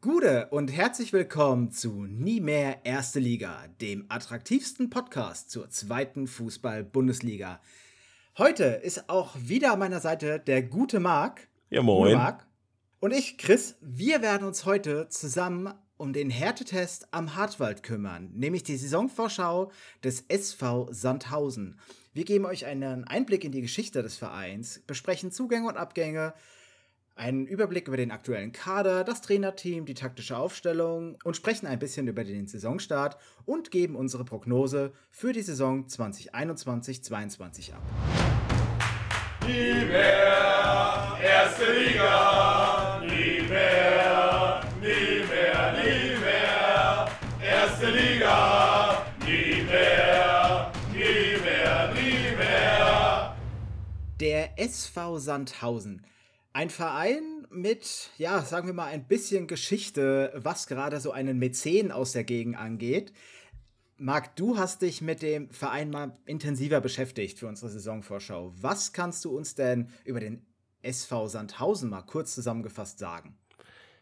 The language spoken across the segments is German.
Gude und herzlich willkommen zu Nie mehr Erste Liga, dem attraktivsten Podcast zur zweiten Fußball-Bundesliga. Heute ist auch wieder an meiner Seite der gute Marc. Ja, moin. Marc. Und ich, Chris. Wir werden uns heute zusammen um den Härtetest am Hartwald kümmern, nämlich die Saisonvorschau des SV Sandhausen. Wir geben euch einen Einblick in die Geschichte des Vereins, besprechen Zugänge und Abgänge, einen Überblick über den aktuellen Kader, das Trainerteam, die taktische Aufstellung und sprechen ein bisschen über den Saisonstart und geben unsere Prognose für die Saison 2021-22 ab. Nie mehr erste Liga, nie mehr, nie mehr, nie mehr erste Liga, nie mehr, nie mehr, nie mehr. Der SV Sandhausen ein Verein mit, ja, sagen wir mal, ein bisschen Geschichte, was gerade so einen Mäzen aus der Gegend angeht. Marc, du hast dich mit dem Verein mal intensiver beschäftigt für unsere Saisonvorschau. Was kannst du uns denn über den SV Sandhausen mal kurz zusammengefasst sagen?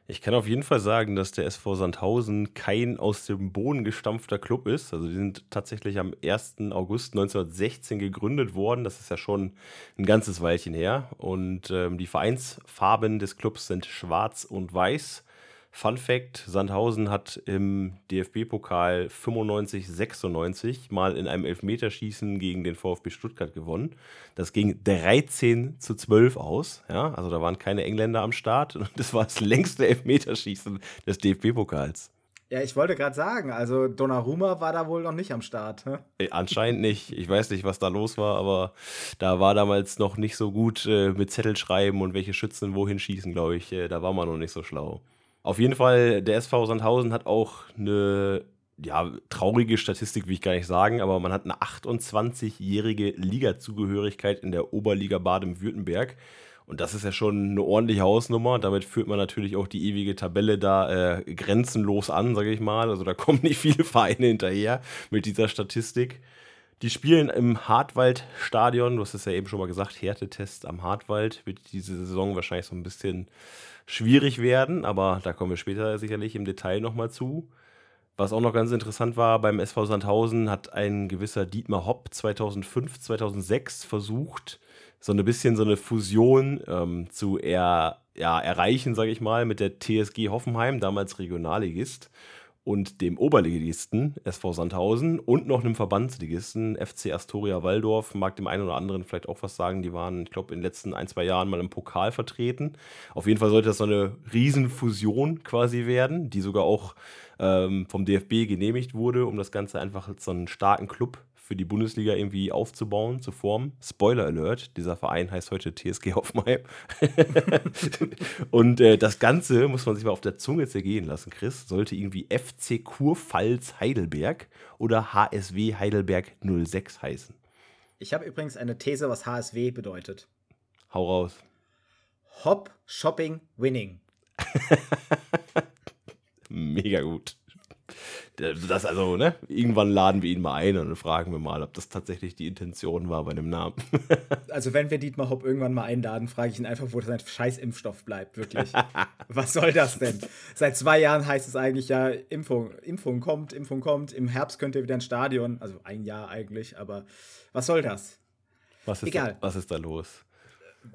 Ich kann auf jeden Fall sagen, dass der SV Sandhausen kein aus dem Boden gestampfter Club ist. Also die sind tatsächlich am 1. August 1916 gegründet worden. Das ist ja schon ein ganzes Weilchen her. Und ähm, die Vereinsfarben des Clubs sind schwarz und weiß. Fun Fact: Sandhausen hat im DFB-Pokal 95-96 mal in einem Elfmeterschießen gegen den VfB Stuttgart gewonnen. Das ging 13 zu 12 aus. Ja, also da waren keine Engländer am Start. Und das war das längste Elfmeterschießen des DFB-Pokals. Ja, ich wollte gerade sagen, also Donnarumma war da wohl noch nicht am Start. Ne? Anscheinend nicht. Ich weiß nicht, was da los war, aber da war damals noch nicht so gut äh, mit Zettel schreiben und welche Schützen wohin schießen, glaube ich. Äh, da war man noch nicht so schlau. Auf jeden Fall, der SV Sandhausen hat auch eine ja, traurige Statistik, will ich gar nicht sagen, aber man hat eine 28-jährige Ligazugehörigkeit in der Oberliga Baden-Württemberg. Und das ist ja schon eine ordentliche Hausnummer. Damit führt man natürlich auch die ewige Tabelle da äh, grenzenlos an, sage ich mal. Also da kommen nicht viele Vereine hinterher mit dieser Statistik. Die spielen im Hartwald-Stadion. Du hast es ja eben schon mal gesagt, Härtetest am Hartwald. Wird diese Saison wahrscheinlich so ein bisschen schwierig werden, aber da kommen wir später sicherlich im Detail nochmal zu. Was auch noch ganz interessant war, beim SV Sandhausen hat ein gewisser Dietmar Hopp 2005, 2006 versucht, so ein bisschen so eine Fusion ähm, zu er, ja, erreichen, sage ich mal, mit der TSG Hoffenheim, damals Regionalligist und dem Oberligisten SV Sandhausen und noch einem Verbandsligisten FC Astoria Waldorf. Mag dem einen oder anderen vielleicht auch was sagen. Die waren, ich glaube, in den letzten ein, zwei Jahren mal im Pokal vertreten. Auf jeden Fall sollte das so eine Riesenfusion quasi werden, die sogar auch ähm, vom DFB genehmigt wurde, um das Ganze einfach als so einen starken Club für die Bundesliga irgendwie aufzubauen, zu formen. Spoiler Alert, dieser Verein heißt heute TSG Hoffenheim. und äh, das Ganze muss man sich mal auf der Zunge zergehen lassen, Chris. Sollte irgendwie FC Kurpfalz Heidelberg oder HSW Heidelberg 06 heißen. Ich habe übrigens eine These, was HSW bedeutet. Hau raus. Hop, Shopping, Winning. Mega gut. Das also, ne? Irgendwann laden wir ihn mal ein und fragen wir mal, ob das tatsächlich die Intention war bei dem Namen. also, wenn wir Dietmar Hopp irgendwann mal einladen, frage ich ihn einfach, wo sein Scheißimpfstoff bleibt, wirklich. Was soll das denn? Seit zwei Jahren heißt es eigentlich ja, Impfung, Impfung kommt, Impfung kommt. Im Herbst könnt ihr wieder ins Stadion. Also ein Jahr eigentlich, aber was soll das? Was ist Egal. Da, was ist da los?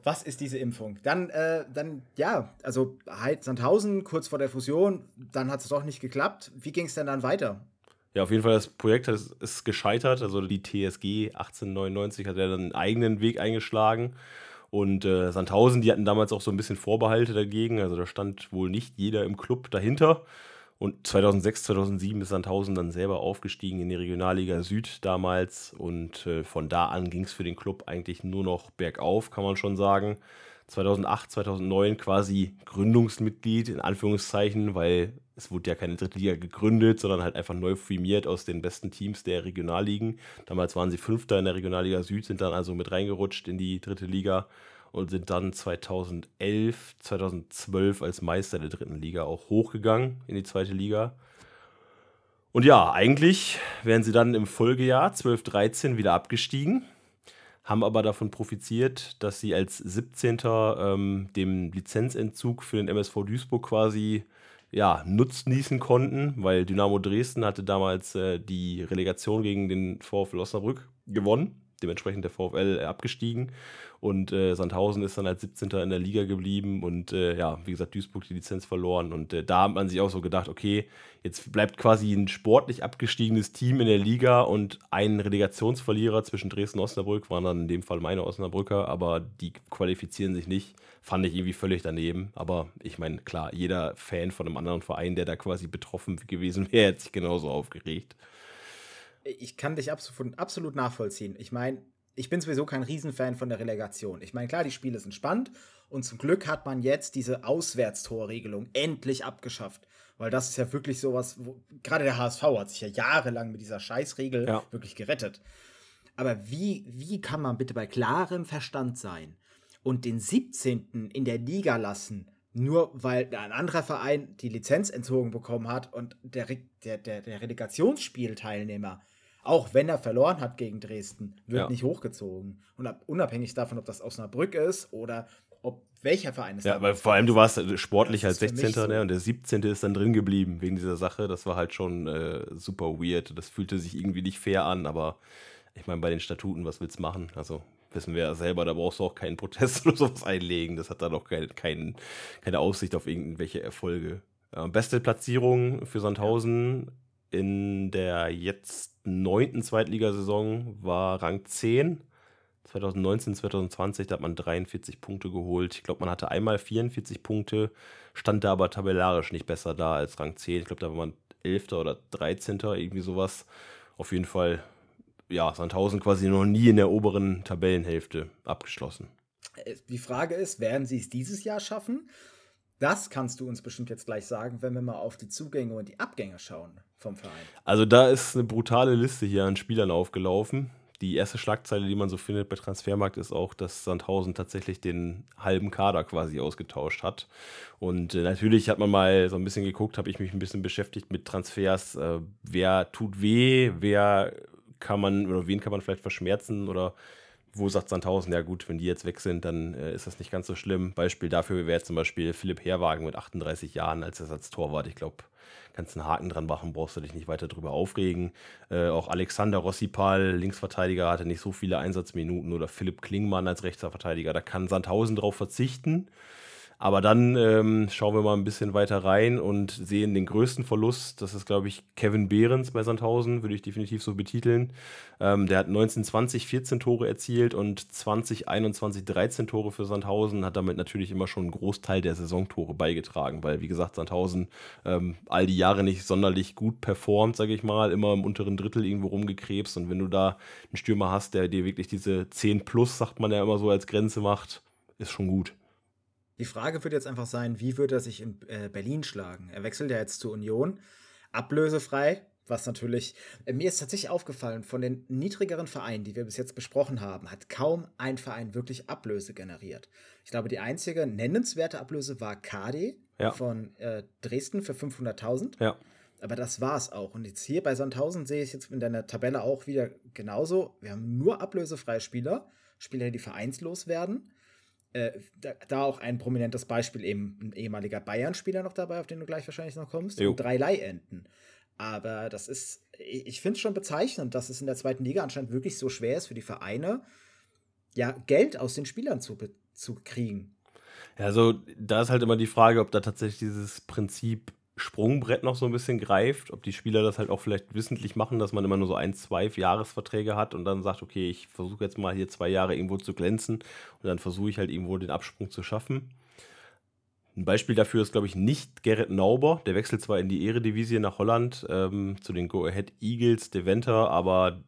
Was ist diese Impfung? Dann, äh, dann ja, also Sandhausen kurz vor der Fusion, dann hat es doch nicht geklappt. Wie ging es denn dann weiter? Ja, auf jeden Fall, das Projekt ist, ist gescheitert. Also die TSG 1899 hat ja dann einen eigenen Weg eingeschlagen. Und äh, Sandhausen, die hatten damals auch so ein bisschen Vorbehalte dagegen. Also da stand wohl nicht jeder im Club dahinter. Und 2006, 2007 ist Sandhausen dann selber aufgestiegen in die Regionalliga Süd damals. Und äh, von da an ging es für den Club eigentlich nur noch bergauf, kann man schon sagen. 2008, 2009 quasi Gründungsmitglied in Anführungszeichen, weil es wurde ja keine dritte Liga gegründet, sondern halt einfach neu firmiert aus den besten Teams der Regionalligen. Damals waren sie Fünfter in der Regionalliga Süd, sind dann also mit reingerutscht in die dritte Liga und sind dann 2011, 2012 als Meister der dritten Liga auch hochgegangen in die zweite Liga. Und ja, eigentlich wären sie dann im Folgejahr 12-13 wieder abgestiegen, haben aber davon profitiert, dass sie als 17. Ähm, dem Lizenzentzug für den MSV Duisburg quasi ja, nutznießen konnten, weil Dynamo Dresden hatte damals äh, die Relegation gegen den VfL Osnabrück gewonnen dementsprechend der VfL abgestiegen. Und äh, Sandhausen ist dann als 17. in der Liga geblieben und äh, ja, wie gesagt, Duisburg die Lizenz verloren. Und äh, da hat man sich auch so gedacht, okay, jetzt bleibt quasi ein sportlich abgestiegenes Team in der Liga und ein Relegationsverlierer zwischen Dresden und Osnabrück, waren dann in dem Fall meine Osnabrücker, aber die qualifizieren sich nicht. Fand ich irgendwie völlig daneben. Aber ich meine, klar, jeder Fan von einem anderen Verein, der da quasi betroffen gewesen wäre, hätte sich genauso aufgeregt ich kann dich absolut, absolut nachvollziehen. Ich meine, ich bin sowieso kein Riesenfan von der Relegation. Ich meine, klar, die Spiele sind spannend und zum Glück hat man jetzt diese Auswärtstorregelung endlich abgeschafft. Weil das ist ja wirklich sowas, wo, gerade der HSV hat sich ja jahrelang mit dieser Scheißregel ja. wirklich gerettet. Aber wie, wie kann man bitte bei klarem Verstand sein und den 17. in der Liga lassen, nur weil ein anderer Verein die Lizenz entzogen bekommen hat und der, der, der, der Relegationsspielteilnehmer auch wenn er verloren hat gegen Dresden, wird ja. nicht hochgezogen. Und unabhängig davon, ob das Osnabrück ist oder ob welcher Verein es ist. Ja, weil vor allem du warst sportlich als 16. So. Ne, und der 17. ist dann drin geblieben wegen dieser Sache. Das war halt schon äh, super weird. Das fühlte sich irgendwie nicht fair an, aber ich meine, bei den Statuten, was willst du machen? Also wissen wir ja selber, da brauchst du auch keinen Protest oder sowas einlegen. Das hat dann auch kein, kein, keine Aussicht auf irgendwelche Erfolge. Beste Platzierung für Sandhausen in der jetzt neunten Zweitligasaison war Rang 10. 2019, 2020, da hat man 43 Punkte geholt. Ich glaube, man hatte einmal 44 Punkte, stand da aber tabellarisch nicht besser da als Rang 10. Ich glaube, da war man 11. oder 13. irgendwie sowas. Auf jeden Fall, ja, Sandhausen quasi noch nie in der oberen Tabellenhälfte abgeschlossen. Äh, die Frage ist, werden sie es dieses Jahr schaffen? Das kannst du uns bestimmt jetzt gleich sagen, wenn wir mal auf die Zugänge und die Abgänge schauen vom Verein. Also da ist eine brutale Liste hier an Spielern aufgelaufen. Die erste Schlagzeile, die man so findet bei Transfermarkt, ist auch, dass Sandhausen tatsächlich den halben Kader quasi ausgetauscht hat. Und äh, natürlich hat man mal so ein bisschen geguckt, habe ich mich ein bisschen beschäftigt mit Transfers. Äh, wer tut weh, wer kann man oder wen kann man vielleicht verschmerzen oder wo sagt Sandhausen, ja gut, wenn die jetzt weg sind, dann äh, ist das nicht ganz so schlimm. Beispiel dafür wäre zum Beispiel Philipp Herwagen mit 38 Jahren als Ersatztorwart. Ich glaube, kannst einen Haken dran machen, brauchst du dich nicht weiter drüber aufregen. Äh, auch Alexander Rossipal, Linksverteidiger, hatte nicht so viele Einsatzminuten oder Philipp Klingmann als Rechtsverteidiger. Da kann Sandhausen drauf verzichten. Aber dann ähm, schauen wir mal ein bisschen weiter rein und sehen den größten Verlust. Das ist, glaube ich, Kevin Behrens bei Sandhausen, würde ich definitiv so betiteln. Ähm, der hat 1920 14 Tore erzielt und 2021 13 Tore für Sandhausen, hat damit natürlich immer schon einen Großteil der Saisontore beigetragen, weil, wie gesagt, Sandhausen ähm, all die Jahre nicht sonderlich gut performt, sage ich mal, immer im unteren Drittel irgendwo rumgekrebst. Und wenn du da einen Stürmer hast, der dir wirklich diese 10 plus, sagt man ja immer so, als Grenze macht, ist schon gut. Die Frage wird jetzt einfach sein, wie wird er sich in äh, Berlin schlagen? Er wechselt ja jetzt zur Union, ablösefrei, was natürlich, äh, mir ist tatsächlich aufgefallen, von den niedrigeren Vereinen, die wir bis jetzt besprochen haben, hat kaum ein Verein wirklich Ablöse generiert. Ich glaube, die einzige nennenswerte Ablöse war KD ja. von äh, Dresden für 500.000. Ja. Aber das war es auch. Und jetzt hier bei Sandhausen sehe ich jetzt in deiner Tabelle auch wieder genauso. Wir haben nur ablösefreie Spieler, Spieler, die vereinslos werden. Äh, da, da, auch ein prominentes Beispiel, eben ein ehemaliger Bayern-Spieler noch dabei, auf den du gleich wahrscheinlich noch kommst, jo. und drei Leihenden. Aber das ist, ich finde es schon bezeichnend, dass es in der zweiten Liga anscheinend wirklich so schwer ist für die Vereine, ja, Geld aus den Spielern zu, zu kriegen. Ja, also da ist halt immer die Frage, ob da tatsächlich dieses Prinzip Sprungbrett noch so ein bisschen greift, ob die Spieler das halt auch vielleicht wissentlich machen, dass man immer nur so ein, zwei Jahresverträge hat und dann sagt, okay, ich versuche jetzt mal hier zwei Jahre irgendwo zu glänzen und dann versuche ich halt irgendwo den Absprung zu schaffen. Ein Beispiel dafür ist, glaube ich, nicht Gerrit Nauber. Der wechselt zwar in die Eredivisie nach Holland ähm, zu den Go-Ahead Eagles, Deventer, aber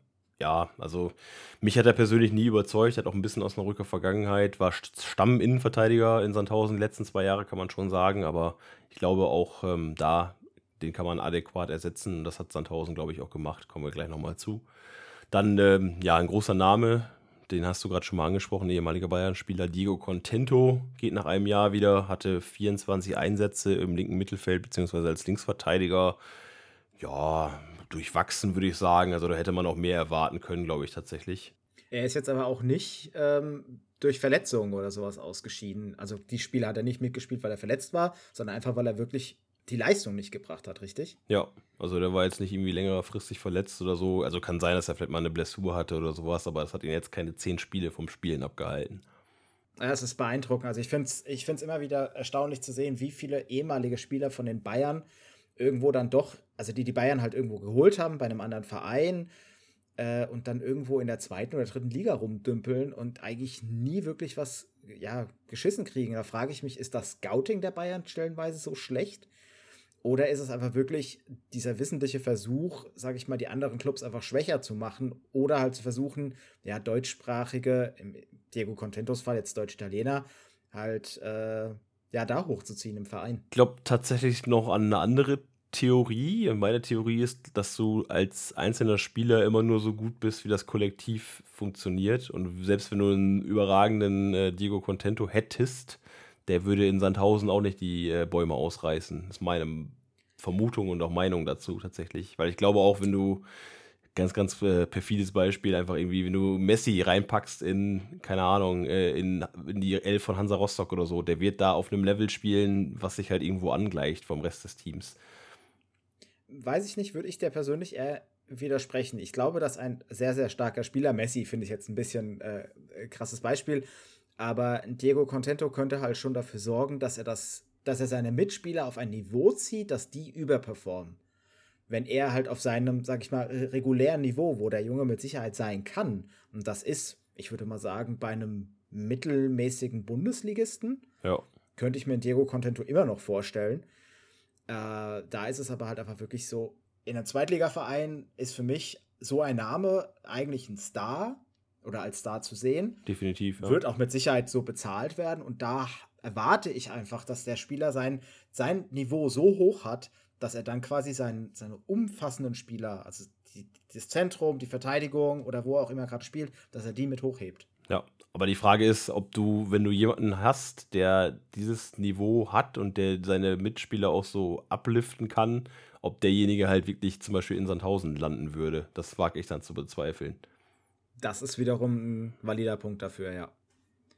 ja, also mich hat er persönlich nie überzeugt, hat auch ein bisschen aus einer Rücker Vergangenheit, war Stamm-Innenverteidiger in Sandhausen die letzten zwei Jahre, kann man schon sagen, aber ich glaube auch ähm, da, den kann man adäquat ersetzen. Das hat Sandhausen, glaube ich, auch gemacht, kommen wir gleich nochmal zu. Dann, ähm, ja, ein großer Name, den hast du gerade schon mal angesprochen, ehemaliger Bayern-Spieler Diego Contento geht nach einem Jahr wieder, hatte 24 Einsätze im linken Mittelfeld, beziehungsweise als Linksverteidiger. Ja, durchwachsen, würde ich sagen. Also da hätte man auch mehr erwarten können, glaube ich tatsächlich. Er ist jetzt aber auch nicht ähm, durch Verletzungen oder sowas ausgeschieden. Also die Spiele hat er nicht mitgespielt, weil er verletzt war, sondern einfach, weil er wirklich die Leistung nicht gebracht hat, richtig? Ja, also der war jetzt nicht irgendwie längerfristig verletzt oder so. Also kann sein, dass er vielleicht mal eine Blessur hatte oder sowas, aber das hat ihn jetzt keine zehn Spiele vom Spielen abgehalten. Ja, es ist beeindruckend. Also ich finde es ich find's immer wieder erstaunlich zu sehen, wie viele ehemalige Spieler von den Bayern irgendwo dann doch, also die die Bayern halt irgendwo geholt haben bei einem anderen Verein äh, und dann irgendwo in der zweiten oder dritten Liga rumdümpeln und eigentlich nie wirklich was ja, geschissen kriegen. Da frage ich mich, ist das Scouting der Bayern stellenweise so schlecht? Oder ist es einfach wirklich dieser wissentliche Versuch, sage ich mal, die anderen Clubs einfach schwächer zu machen oder halt zu versuchen, ja, deutschsprachige, im Diego Contentos Fall jetzt Deutsch-Italiener, halt, äh, ja, da hochzuziehen im Verein? Ich glaube tatsächlich noch an eine andere Theorie. Meine Theorie ist, dass du als einzelner Spieler immer nur so gut bist, wie das Kollektiv funktioniert. Und selbst wenn du einen überragenden äh, Diego Contento hättest, der würde in Sandhausen auch nicht die äh, Bäume ausreißen. Das ist meine Vermutung und auch Meinung dazu tatsächlich. Weil ich glaube auch, wenn du ganz, ganz äh, perfides Beispiel, einfach irgendwie, wenn du Messi reinpackst in, keine Ahnung, äh, in, in die Elf von Hansa Rostock oder so, der wird da auf einem Level spielen, was sich halt irgendwo angleicht vom Rest des Teams. Weiß ich nicht, würde ich der persönlich eher widersprechen. Ich glaube, dass ein sehr, sehr starker Spieler, Messi finde ich jetzt ein bisschen äh, krasses Beispiel, aber Diego Contento könnte halt schon dafür sorgen, dass er das, dass er seine Mitspieler auf ein Niveau zieht, dass die überperformen. Wenn er halt auf seinem, sag ich mal, regulären Niveau, wo der Junge mit Sicherheit sein kann, und das ist, ich würde mal sagen, bei einem mittelmäßigen Bundesligisten, ja. könnte ich mir Diego Contento immer noch vorstellen. Äh, da ist es aber halt einfach wirklich so, in einem Zweitligaverein ist für mich so ein Name eigentlich ein Star, oder als Star zu sehen. Definitiv. Ja. Wird auch mit Sicherheit so bezahlt werden. Und da erwarte ich einfach, dass der Spieler sein, sein Niveau so hoch hat, dass er dann quasi seinen, seine umfassenden Spieler, also die, das Zentrum, die Verteidigung oder wo er auch immer gerade spielt, dass er die mit hochhebt. Ja, aber die Frage ist, ob du, wenn du jemanden hast, der dieses Niveau hat und der seine Mitspieler auch so abliften kann, ob derjenige halt wirklich zum Beispiel in Sandhausen landen würde. Das wage ich dann zu bezweifeln. Das ist wiederum ein valider Punkt dafür, ja.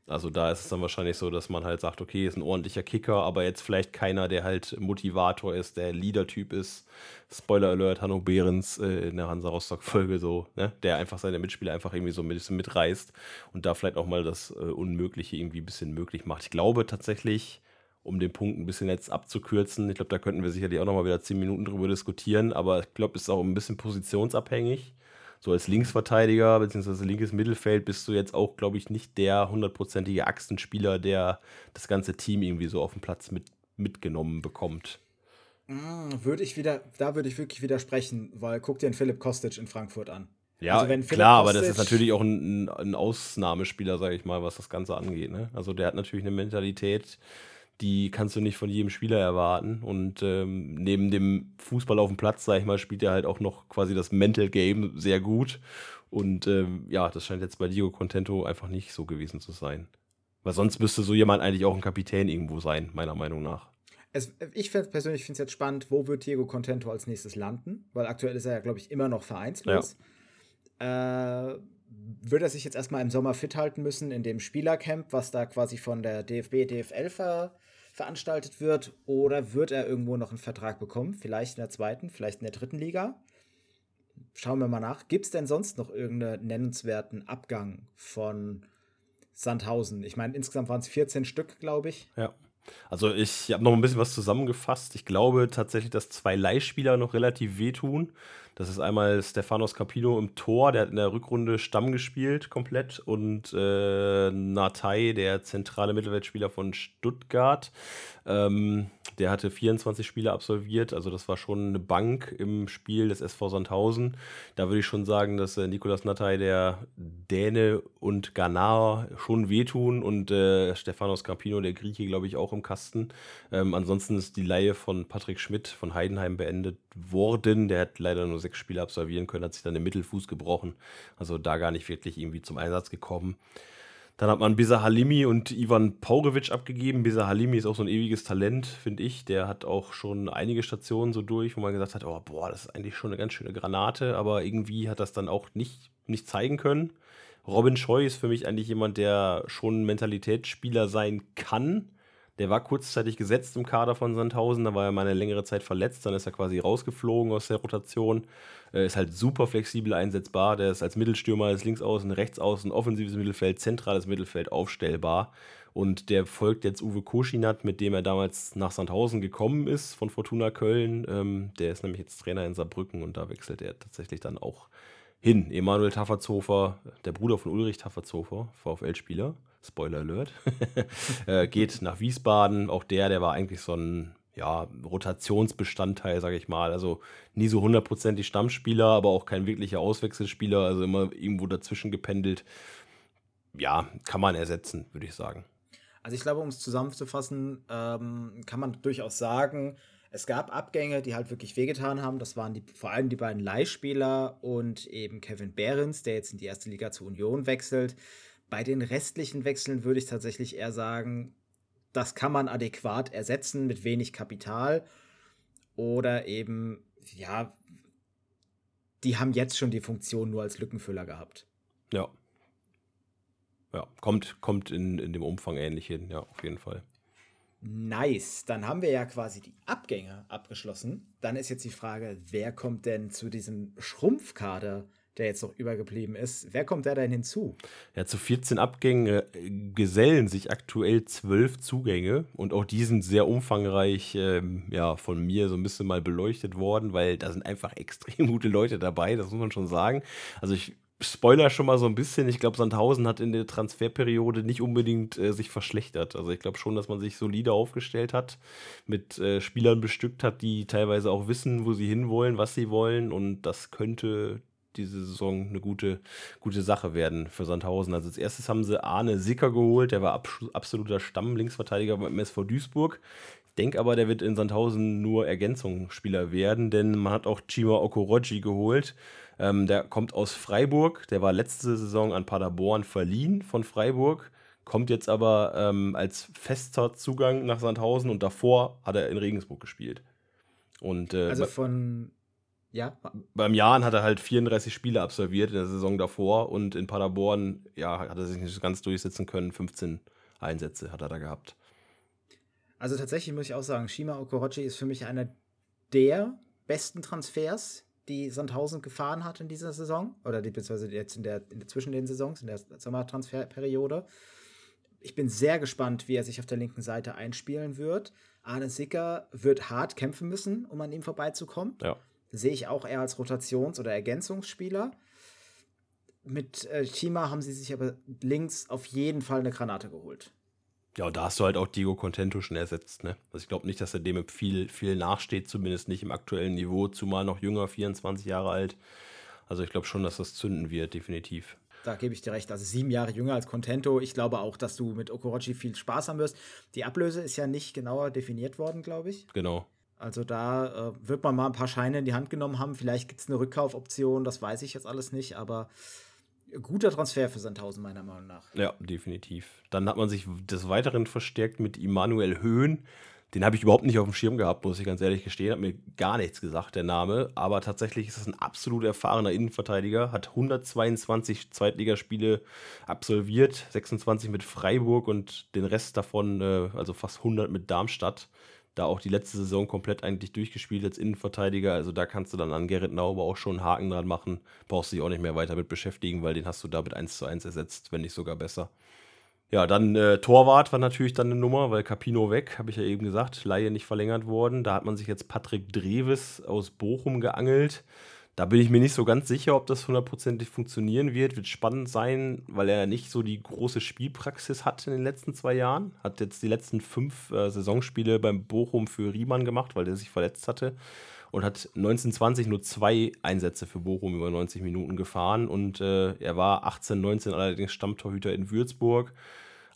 Also da ist es dann wahrscheinlich so, dass man halt sagt, okay, ist ein ordentlicher Kicker, aber jetzt vielleicht keiner, der halt Motivator ist, der Leader-Typ ist. Spoiler Alert, Hanno Behrens äh, in der Hansa Rostock-Folge so, ne? der einfach seine Mitspieler einfach irgendwie so ein bisschen mitreißt und da vielleicht auch mal das äh, Unmögliche irgendwie ein bisschen möglich macht. Ich glaube tatsächlich, um den Punkt ein bisschen jetzt abzukürzen, ich glaube, da könnten wir sicherlich auch nochmal wieder zehn Minuten drüber diskutieren, aber ich glaube, es ist auch ein bisschen positionsabhängig so als Linksverteidiger bzw. linkes Mittelfeld bist du jetzt auch, glaube ich, nicht der hundertprozentige Achsenspieler, der das ganze Team irgendwie so auf dem Platz mit, mitgenommen bekommt. Mm, würde ich wieder, da würde ich wirklich widersprechen, weil guck dir den Philipp Kostic in Frankfurt an. Ja, also klar, aber das ist natürlich auch ein, ein Ausnahmespieler, sage ich mal, was das Ganze angeht. Ne? Also der hat natürlich eine Mentalität, die kannst du nicht von jedem Spieler erwarten. Und ähm, neben dem Fußball auf dem Platz, sag ich mal, spielt er halt auch noch quasi das Mental Game sehr gut. Und ähm, ja, das scheint jetzt bei Diego Contento einfach nicht so gewesen zu sein. Weil sonst müsste so jemand eigentlich auch ein Kapitän irgendwo sein, meiner Meinung nach. Es, ich find, persönlich finde es jetzt spannend, wo wird Diego Contento als nächstes landen? Weil aktuell ist er ja, glaube ich, immer noch vereinslos. Ja. Äh, wird er sich jetzt erstmal im Sommer fit halten müssen in dem Spielercamp, was da quasi von der DFB, DFL ver veranstaltet wird? Oder wird er irgendwo noch einen Vertrag bekommen? Vielleicht in der zweiten, vielleicht in der dritten Liga? Schauen wir mal nach. Gibt es denn sonst noch irgendeinen nennenswerten Abgang von Sandhausen? Ich meine, insgesamt waren es 14 Stück, glaube ich. Ja. Also ich habe noch ein bisschen was zusammengefasst. Ich glaube tatsächlich, dass zwei Leihspieler noch relativ wehtun. Das ist einmal Stefanos Capino im Tor, der hat in der Rückrunde Stamm gespielt komplett und äh, Natai, der zentrale Mittelfeldspieler von Stuttgart. Ähm, der hatte 24 Spiele absolviert, also das war schon eine Bank im Spiel des SV Sandhausen. Da würde ich schon sagen, dass äh, Nikolas Nattei, der Däne und Ghana schon wehtun und äh, Stefanos Campino, der Grieche, glaube ich, auch im Kasten. Ähm, ansonsten ist die Laie von Patrick Schmidt von Heidenheim beendet worden. Der hat leider nur sechs Spiele absolvieren können, hat sich dann den Mittelfuß gebrochen. Also da gar nicht wirklich irgendwie zum Einsatz gekommen. Dann hat man Bisa Halimi und Ivan Paurevic abgegeben. Bisa Halimi ist auch so ein ewiges Talent, finde ich. Der hat auch schon einige Stationen so durch, wo man gesagt hat, oh, boah, das ist eigentlich schon eine ganz schöne Granate, aber irgendwie hat das dann auch nicht, nicht zeigen können. Robin Scheu ist für mich eigentlich jemand, der schon Mentalitätsspieler sein kann. Der war kurzzeitig gesetzt im Kader von Sandhausen, da war er mal eine längere Zeit verletzt, dann ist er quasi rausgeflogen aus der Rotation. Äh, ist halt super flexibel einsetzbar. Der ist als Mittelstürmer, als Linksaußen, Rechtsaußen, offensives Mittelfeld, zentrales Mittelfeld aufstellbar. Und der folgt jetzt Uwe Koschinat, mit dem er damals nach Sandhausen gekommen ist von Fortuna Köln. Ähm, der ist nämlich jetzt Trainer in Saarbrücken und da wechselt er tatsächlich dann auch hin. Emanuel Taffertshofer, der Bruder von Ulrich Taffertshofer, VfL-Spieler, Spoiler Alert, äh, geht nach Wiesbaden. Auch der, der war eigentlich so ein ja, Rotationsbestandteil, sage ich mal. Also nie so hundertprozentig Stammspieler, aber auch kein wirklicher Auswechselspieler, also immer irgendwo dazwischen gependelt. Ja, kann man ersetzen, würde ich sagen. Also ich glaube, um es zusammenzufassen, ähm, kann man durchaus sagen, es gab Abgänge, die halt wirklich wehgetan haben. Das waren die, vor allem die beiden Leihspieler und eben Kevin Behrens, der jetzt in die erste Liga zur Union wechselt. Bei den restlichen Wechseln würde ich tatsächlich eher sagen, das kann man adäquat ersetzen mit wenig Kapital. Oder eben, ja, die haben jetzt schon die Funktion nur als Lückenfüller gehabt. Ja, ja, kommt, kommt in, in dem Umfang ähnlich hin, ja, auf jeden Fall. Nice. Dann haben wir ja quasi die Abgänge abgeschlossen. Dann ist jetzt die Frage, wer kommt denn zu diesem Schrumpfkader, der jetzt noch übergeblieben ist? Wer kommt da denn hinzu? Ja, zu 14 Abgängen äh, gesellen sich aktuell zwölf Zugänge und auch die sind sehr umfangreich ähm, ja, von mir so ein bisschen mal beleuchtet worden, weil da sind einfach extrem gute Leute dabei, das muss man schon sagen. Also ich Spoiler schon mal so ein bisschen. Ich glaube, Sandhausen hat in der Transferperiode nicht unbedingt äh, sich verschlechtert. Also ich glaube schon, dass man sich solide aufgestellt hat, mit äh, Spielern bestückt hat, die teilweise auch wissen, wo sie hinwollen, was sie wollen. Und das könnte diese Saison eine gute, gute Sache werden für Sandhausen. Also als erstes haben sie Arne Sicker geholt, der war absoluter Stamm-Linksverteidiger beim SV Duisburg. Ich denke aber, der wird in Sandhausen nur Ergänzungsspieler werden, denn man hat auch Chima Okoroji geholt ähm, der kommt aus Freiburg, der war letzte Saison an Paderborn verliehen von Freiburg, kommt jetzt aber ähm, als fester Zugang nach Sandhausen und davor hat er in Regensburg gespielt. Und, äh, also von, ja. Beim Jahren hat er halt 34 Spiele absolviert in der Saison davor und in Paderborn, ja, hat er sich nicht ganz durchsetzen können. 15 Einsätze hat er da gehabt. Also tatsächlich muss ich auch sagen, Shima Okorochi ist für mich einer der besten Transfers die Sandhausen gefahren hat in dieser Saison oder die, beziehungsweise jetzt in der, in der zwischen den Saisons, in der Sommertransferperiode. Ich bin sehr gespannt, wie er sich auf der linken Seite einspielen wird. Arne Sicker wird hart kämpfen müssen, um an ihm vorbeizukommen. Ja. Sehe ich auch eher als Rotations- oder Ergänzungsspieler. Mit äh, Chima haben sie sich aber links auf jeden Fall eine Granate geholt. Ja, und da hast du halt auch Diego Contento schon ersetzt, ne? Also ich glaube nicht, dass er dem viel, viel nachsteht, zumindest nicht im aktuellen Niveau, zumal noch jünger, 24 Jahre alt. Also ich glaube schon, dass das zünden wird, definitiv. Da gebe ich dir recht. Also sieben Jahre jünger als Contento. Ich glaube auch, dass du mit Okorochi viel Spaß haben wirst. Die Ablöse ist ja nicht genauer definiert worden, glaube ich. Genau. Also da äh, wird man mal ein paar Scheine in die Hand genommen haben. Vielleicht gibt es eine Rückkaufoption, das weiß ich jetzt alles nicht, aber guter Transfer für Sandhausen, meiner Meinung nach. Ja, definitiv. Dann hat man sich des Weiteren verstärkt mit Immanuel Höhn. Den habe ich überhaupt nicht auf dem Schirm gehabt, muss ich ganz ehrlich gestehen. Hat mir gar nichts gesagt, der Name. Aber tatsächlich ist das ein absolut erfahrener Innenverteidiger. Hat 122 Zweitligaspiele absolviert, 26 mit Freiburg und den Rest davon, äh, also fast 100 mit Darmstadt da auch die letzte Saison komplett eigentlich durchgespielt als Innenverteidiger. Also da kannst du dann an Gerrit Nauber auch schon einen Haken dran machen. Brauchst dich auch nicht mehr weiter mit beschäftigen, weil den hast du da mit 1 zu 1 ersetzt, wenn nicht sogar besser. Ja, dann äh, Torwart war natürlich dann eine Nummer, weil Capino weg, habe ich ja eben gesagt, Laie nicht verlängert worden. Da hat man sich jetzt Patrick Dreves aus Bochum geangelt. Da bin ich mir nicht so ganz sicher, ob das hundertprozentig funktionieren wird. Wird spannend sein, weil er nicht so die große Spielpraxis hat in den letzten zwei Jahren. Hat jetzt die letzten fünf äh, Saisonspiele beim Bochum für Riemann gemacht, weil der sich verletzt hatte. Und hat 1920 nur zwei Einsätze für Bochum über 90 Minuten gefahren. Und äh, er war 18, 19 allerdings Stammtorhüter in Würzburg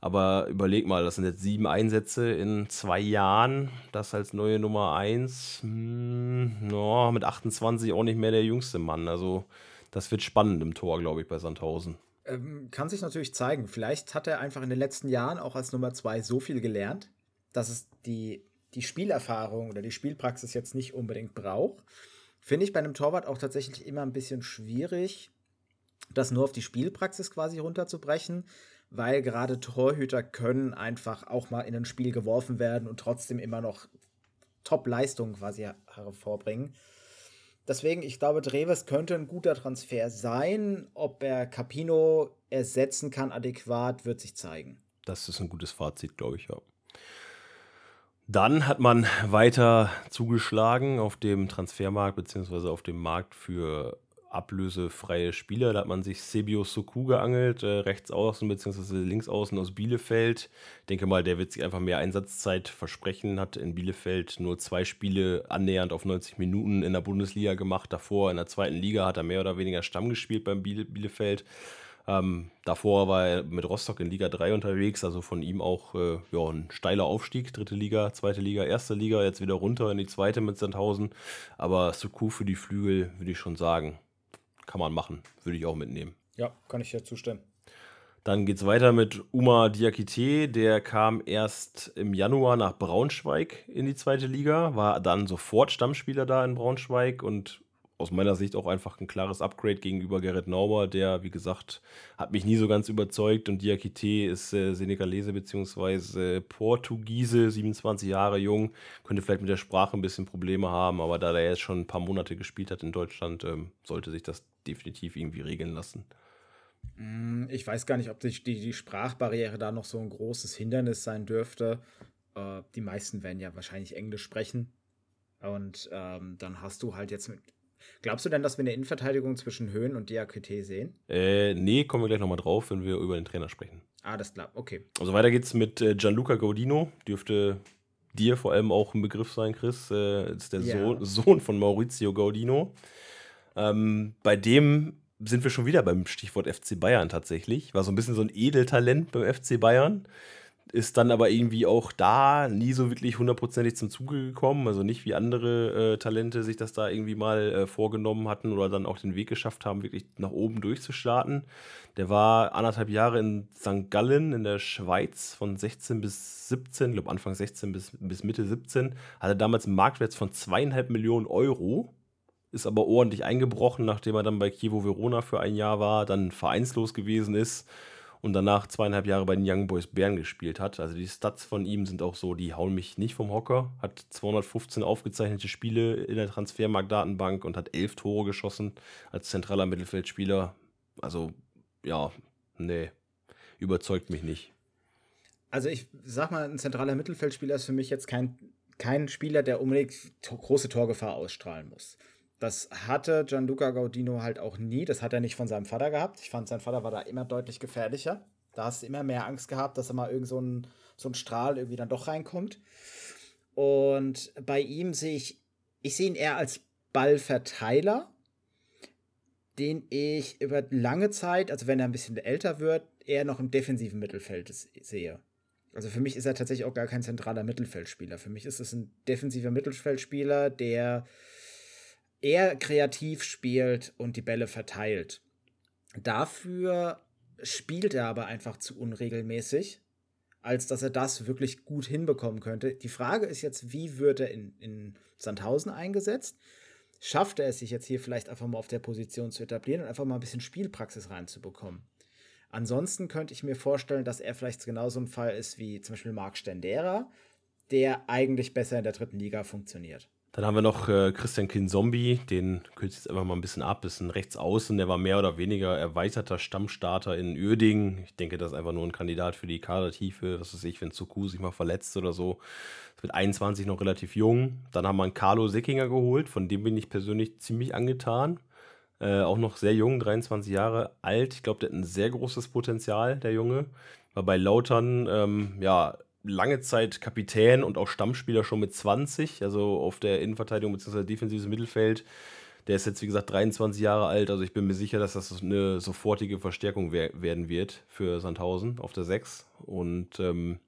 aber überleg mal, das sind jetzt sieben Einsätze in zwei Jahren. Das als neue Nummer eins. Hm, no, mit 28 auch nicht mehr der jüngste Mann. Also, das wird spannend im Tor, glaube ich, bei Sandhausen. Ähm, kann sich natürlich zeigen. Vielleicht hat er einfach in den letzten Jahren auch als Nummer zwei so viel gelernt, dass es die, die Spielerfahrung oder die Spielpraxis jetzt nicht unbedingt braucht. Finde ich bei einem Torwart auch tatsächlich immer ein bisschen schwierig, das nur auf die Spielpraxis quasi runterzubrechen weil gerade Torhüter können einfach auch mal in ein Spiel geworfen werden und trotzdem immer noch Top-Leistungen quasi hervorbringen. Deswegen, ich glaube, Dreves könnte ein guter Transfer sein. Ob er Capino ersetzen kann adäquat, wird sich zeigen. Das ist ein gutes Fazit, glaube ich, ja. Dann hat man weiter zugeschlagen auf dem Transfermarkt beziehungsweise auf dem Markt für ablösefreie Spieler. Da hat man sich Sebio Soku geangelt, äh, rechts außen bzw. links außen aus Bielefeld. Ich denke mal, der wird sich einfach mehr Einsatzzeit versprechen. Hat in Bielefeld nur zwei Spiele annähernd auf 90 Minuten in der Bundesliga gemacht. Davor in der zweiten Liga hat er mehr oder weniger Stamm gespielt beim Biele Bielefeld. Ähm, davor war er mit Rostock in Liga 3 unterwegs, also von ihm auch äh, ja, ein steiler Aufstieg. Dritte Liga, zweite Liga, erste Liga, jetzt wieder runter in die zweite mit Sandhausen. Aber Suku für die Flügel würde ich schon sagen kann man machen. Würde ich auch mitnehmen. Ja, kann ich ja zustimmen. Dann geht es weiter mit Uma Diakite. Der kam erst im Januar nach Braunschweig in die zweite Liga, war dann sofort Stammspieler da in Braunschweig und aus meiner Sicht auch einfach ein klares Upgrade gegenüber Gerrit Nauber, der, wie gesagt, hat mich nie so ganz überzeugt. Und Diakite ist äh, Senegalese bzw. Portugiese, 27 Jahre jung, könnte vielleicht mit der Sprache ein bisschen Probleme haben, aber da er jetzt schon ein paar Monate gespielt hat in Deutschland, ähm, sollte sich das definitiv irgendwie regeln lassen. Mm, ich weiß gar nicht, ob die, die Sprachbarriere da noch so ein großes Hindernis sein dürfte. Äh, die meisten werden ja wahrscheinlich Englisch sprechen. Und ähm, dann hast du halt jetzt mit Glaubst du denn, dass wir eine Innenverteidigung zwischen Höhen und Diakite sehen? Äh, nee, kommen wir gleich nochmal drauf, wenn wir über den Trainer sprechen. Ah, das klar, okay. Also weiter geht's mit äh, Gianluca Gaudino. Dürfte dir vor allem auch ein Begriff sein, Chris. Äh, ist der ja. Sohn, Sohn, von Maurizio Gaudino. Ähm, bei dem sind wir schon wieder beim Stichwort FC Bayern tatsächlich. War so ein bisschen so ein Edeltalent beim FC Bayern ist dann aber irgendwie auch da nie so wirklich hundertprozentig zum Zuge gekommen. Also nicht wie andere äh, Talente sich das da irgendwie mal äh, vorgenommen hatten oder dann auch den Weg geschafft haben, wirklich nach oben durchzustarten. Der war anderthalb Jahre in St. Gallen in der Schweiz von 16 bis 17, ich glaube Anfang 16 bis, bis Mitte 17. Hatte damals einen Marktwert von zweieinhalb Millionen Euro. Ist aber ordentlich eingebrochen, nachdem er dann bei Chievo Verona für ein Jahr war, dann vereinslos gewesen ist und danach zweieinhalb Jahre bei den Young Boys Bern gespielt hat. Also die Stats von ihm sind auch so, die hauen mich nicht vom Hocker. Hat 215 aufgezeichnete Spiele in der Transfermarktdatenbank und hat elf Tore geschossen als zentraler Mittelfeldspieler. Also ja, nee, überzeugt mich nicht. Also ich sag mal, ein zentraler Mittelfeldspieler ist für mich jetzt kein, kein Spieler, der unbedingt große Torgefahr ausstrahlen muss. Das hatte Gianluca Gaudino halt auch nie. Das hat er nicht von seinem Vater gehabt. Ich fand, sein Vater war da immer deutlich gefährlicher. Da hast du immer mehr Angst gehabt, dass er mal irgend so ein, so ein Strahl irgendwie dann doch reinkommt. Und bei ihm sehe ich, ich sehe ihn eher als Ballverteiler, den ich über lange Zeit, also wenn er ein bisschen älter wird, eher noch im defensiven Mittelfeld sehe. Also für mich ist er tatsächlich auch gar kein zentraler Mittelfeldspieler. Für mich ist es ein defensiver Mittelfeldspieler, der er kreativ spielt und die Bälle verteilt. Dafür spielt er aber einfach zu unregelmäßig, als dass er das wirklich gut hinbekommen könnte. Die Frage ist jetzt, wie wird er in, in Sandhausen eingesetzt? Schafft er es sich jetzt hier vielleicht einfach mal auf der Position zu etablieren und einfach mal ein bisschen Spielpraxis reinzubekommen? Ansonsten könnte ich mir vorstellen, dass er vielleicht genauso ein Fall ist wie zum Beispiel Marc Stendera, der eigentlich besser in der dritten Liga funktioniert. Dann haben wir noch äh, Christian Kinzombie, den kürze ich jetzt einfach mal ein bisschen ab. Ist ein Rechtsaußen, der war mehr oder weniger erweiterter Stammstarter in Uerdingen. Ich denke, das ist einfach nur ein Kandidat für die Kadertiefe. Was weiß ich, wenn Zuku sich mal verletzt oder so. Ist mit 21 noch relativ jung. Dann haben wir einen Carlo Sickinger geholt, von dem bin ich persönlich ziemlich angetan. Äh, auch noch sehr jung, 23 Jahre alt. Ich glaube, der hat ein sehr großes Potenzial, der Junge. War bei Lautern, ähm, ja, lange Zeit Kapitän und auch Stammspieler schon mit 20, also auf der Innenverteidigung bzw. defensives Mittelfeld. Der ist jetzt, wie gesagt, 23 Jahre alt. Also ich bin mir sicher, dass das eine sofortige Verstärkung wer werden wird für Sandhausen auf der 6. Und ähm,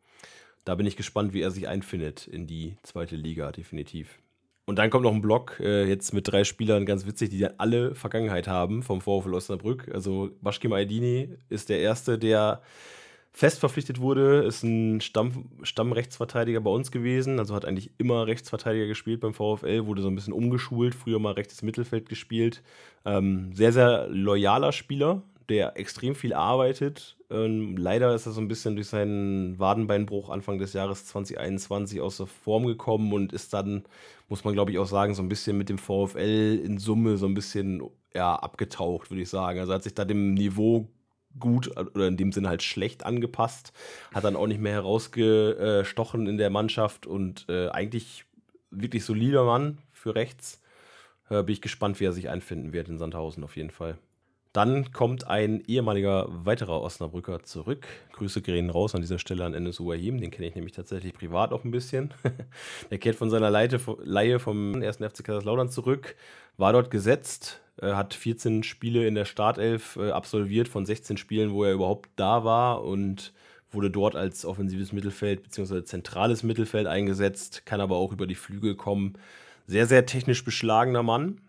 da bin ich gespannt, wie er sich einfindet in die zweite Liga, definitiv. Und dann kommt noch ein Block, äh, jetzt mit drei Spielern, ganz witzig, die dann alle Vergangenheit haben vom VfL Osnabrück. Also Baschkim Aydini ist der Erste, der fest verpflichtet wurde, ist ein Stamm, Stammrechtsverteidiger bei uns gewesen, also hat eigentlich immer Rechtsverteidiger gespielt beim VfL, wurde so ein bisschen umgeschult, früher mal rechtes Mittelfeld gespielt. Ähm, sehr, sehr loyaler Spieler, der extrem viel arbeitet. Ähm, leider ist er so ein bisschen durch seinen Wadenbeinbruch Anfang des Jahres 2021 aus der Form gekommen und ist dann, muss man glaube ich auch sagen, so ein bisschen mit dem VfL in Summe so ein bisschen ja, abgetaucht, würde ich sagen. Also hat sich da dem Niveau gut oder in dem Sinne halt schlecht angepasst, hat dann auch nicht mehr herausgestochen in der Mannschaft und äh, eigentlich wirklich solider Mann für rechts. Äh, bin ich gespannt, wie er sich einfinden wird in Sandhausen auf jeden Fall. Dann kommt ein ehemaliger weiterer Osnabrücker zurück. Grüße gehen raus an dieser Stelle an Enes Uahim. Den kenne ich nämlich tatsächlich privat auch ein bisschen. Der kehrt von seiner Leihe vom 1. FC Kaiserslautern zurück, war dort gesetzt, hat 14 Spiele in der Startelf äh, absolviert von 16 Spielen, wo er überhaupt da war und wurde dort als offensives Mittelfeld bzw. zentrales Mittelfeld eingesetzt, kann aber auch über die Flügel kommen. Sehr, sehr technisch beschlagener Mann.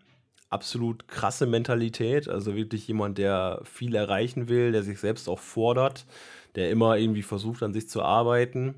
Absolut krasse Mentalität. Also wirklich jemand, der viel erreichen will, der sich selbst auch fordert, der immer irgendwie versucht, an sich zu arbeiten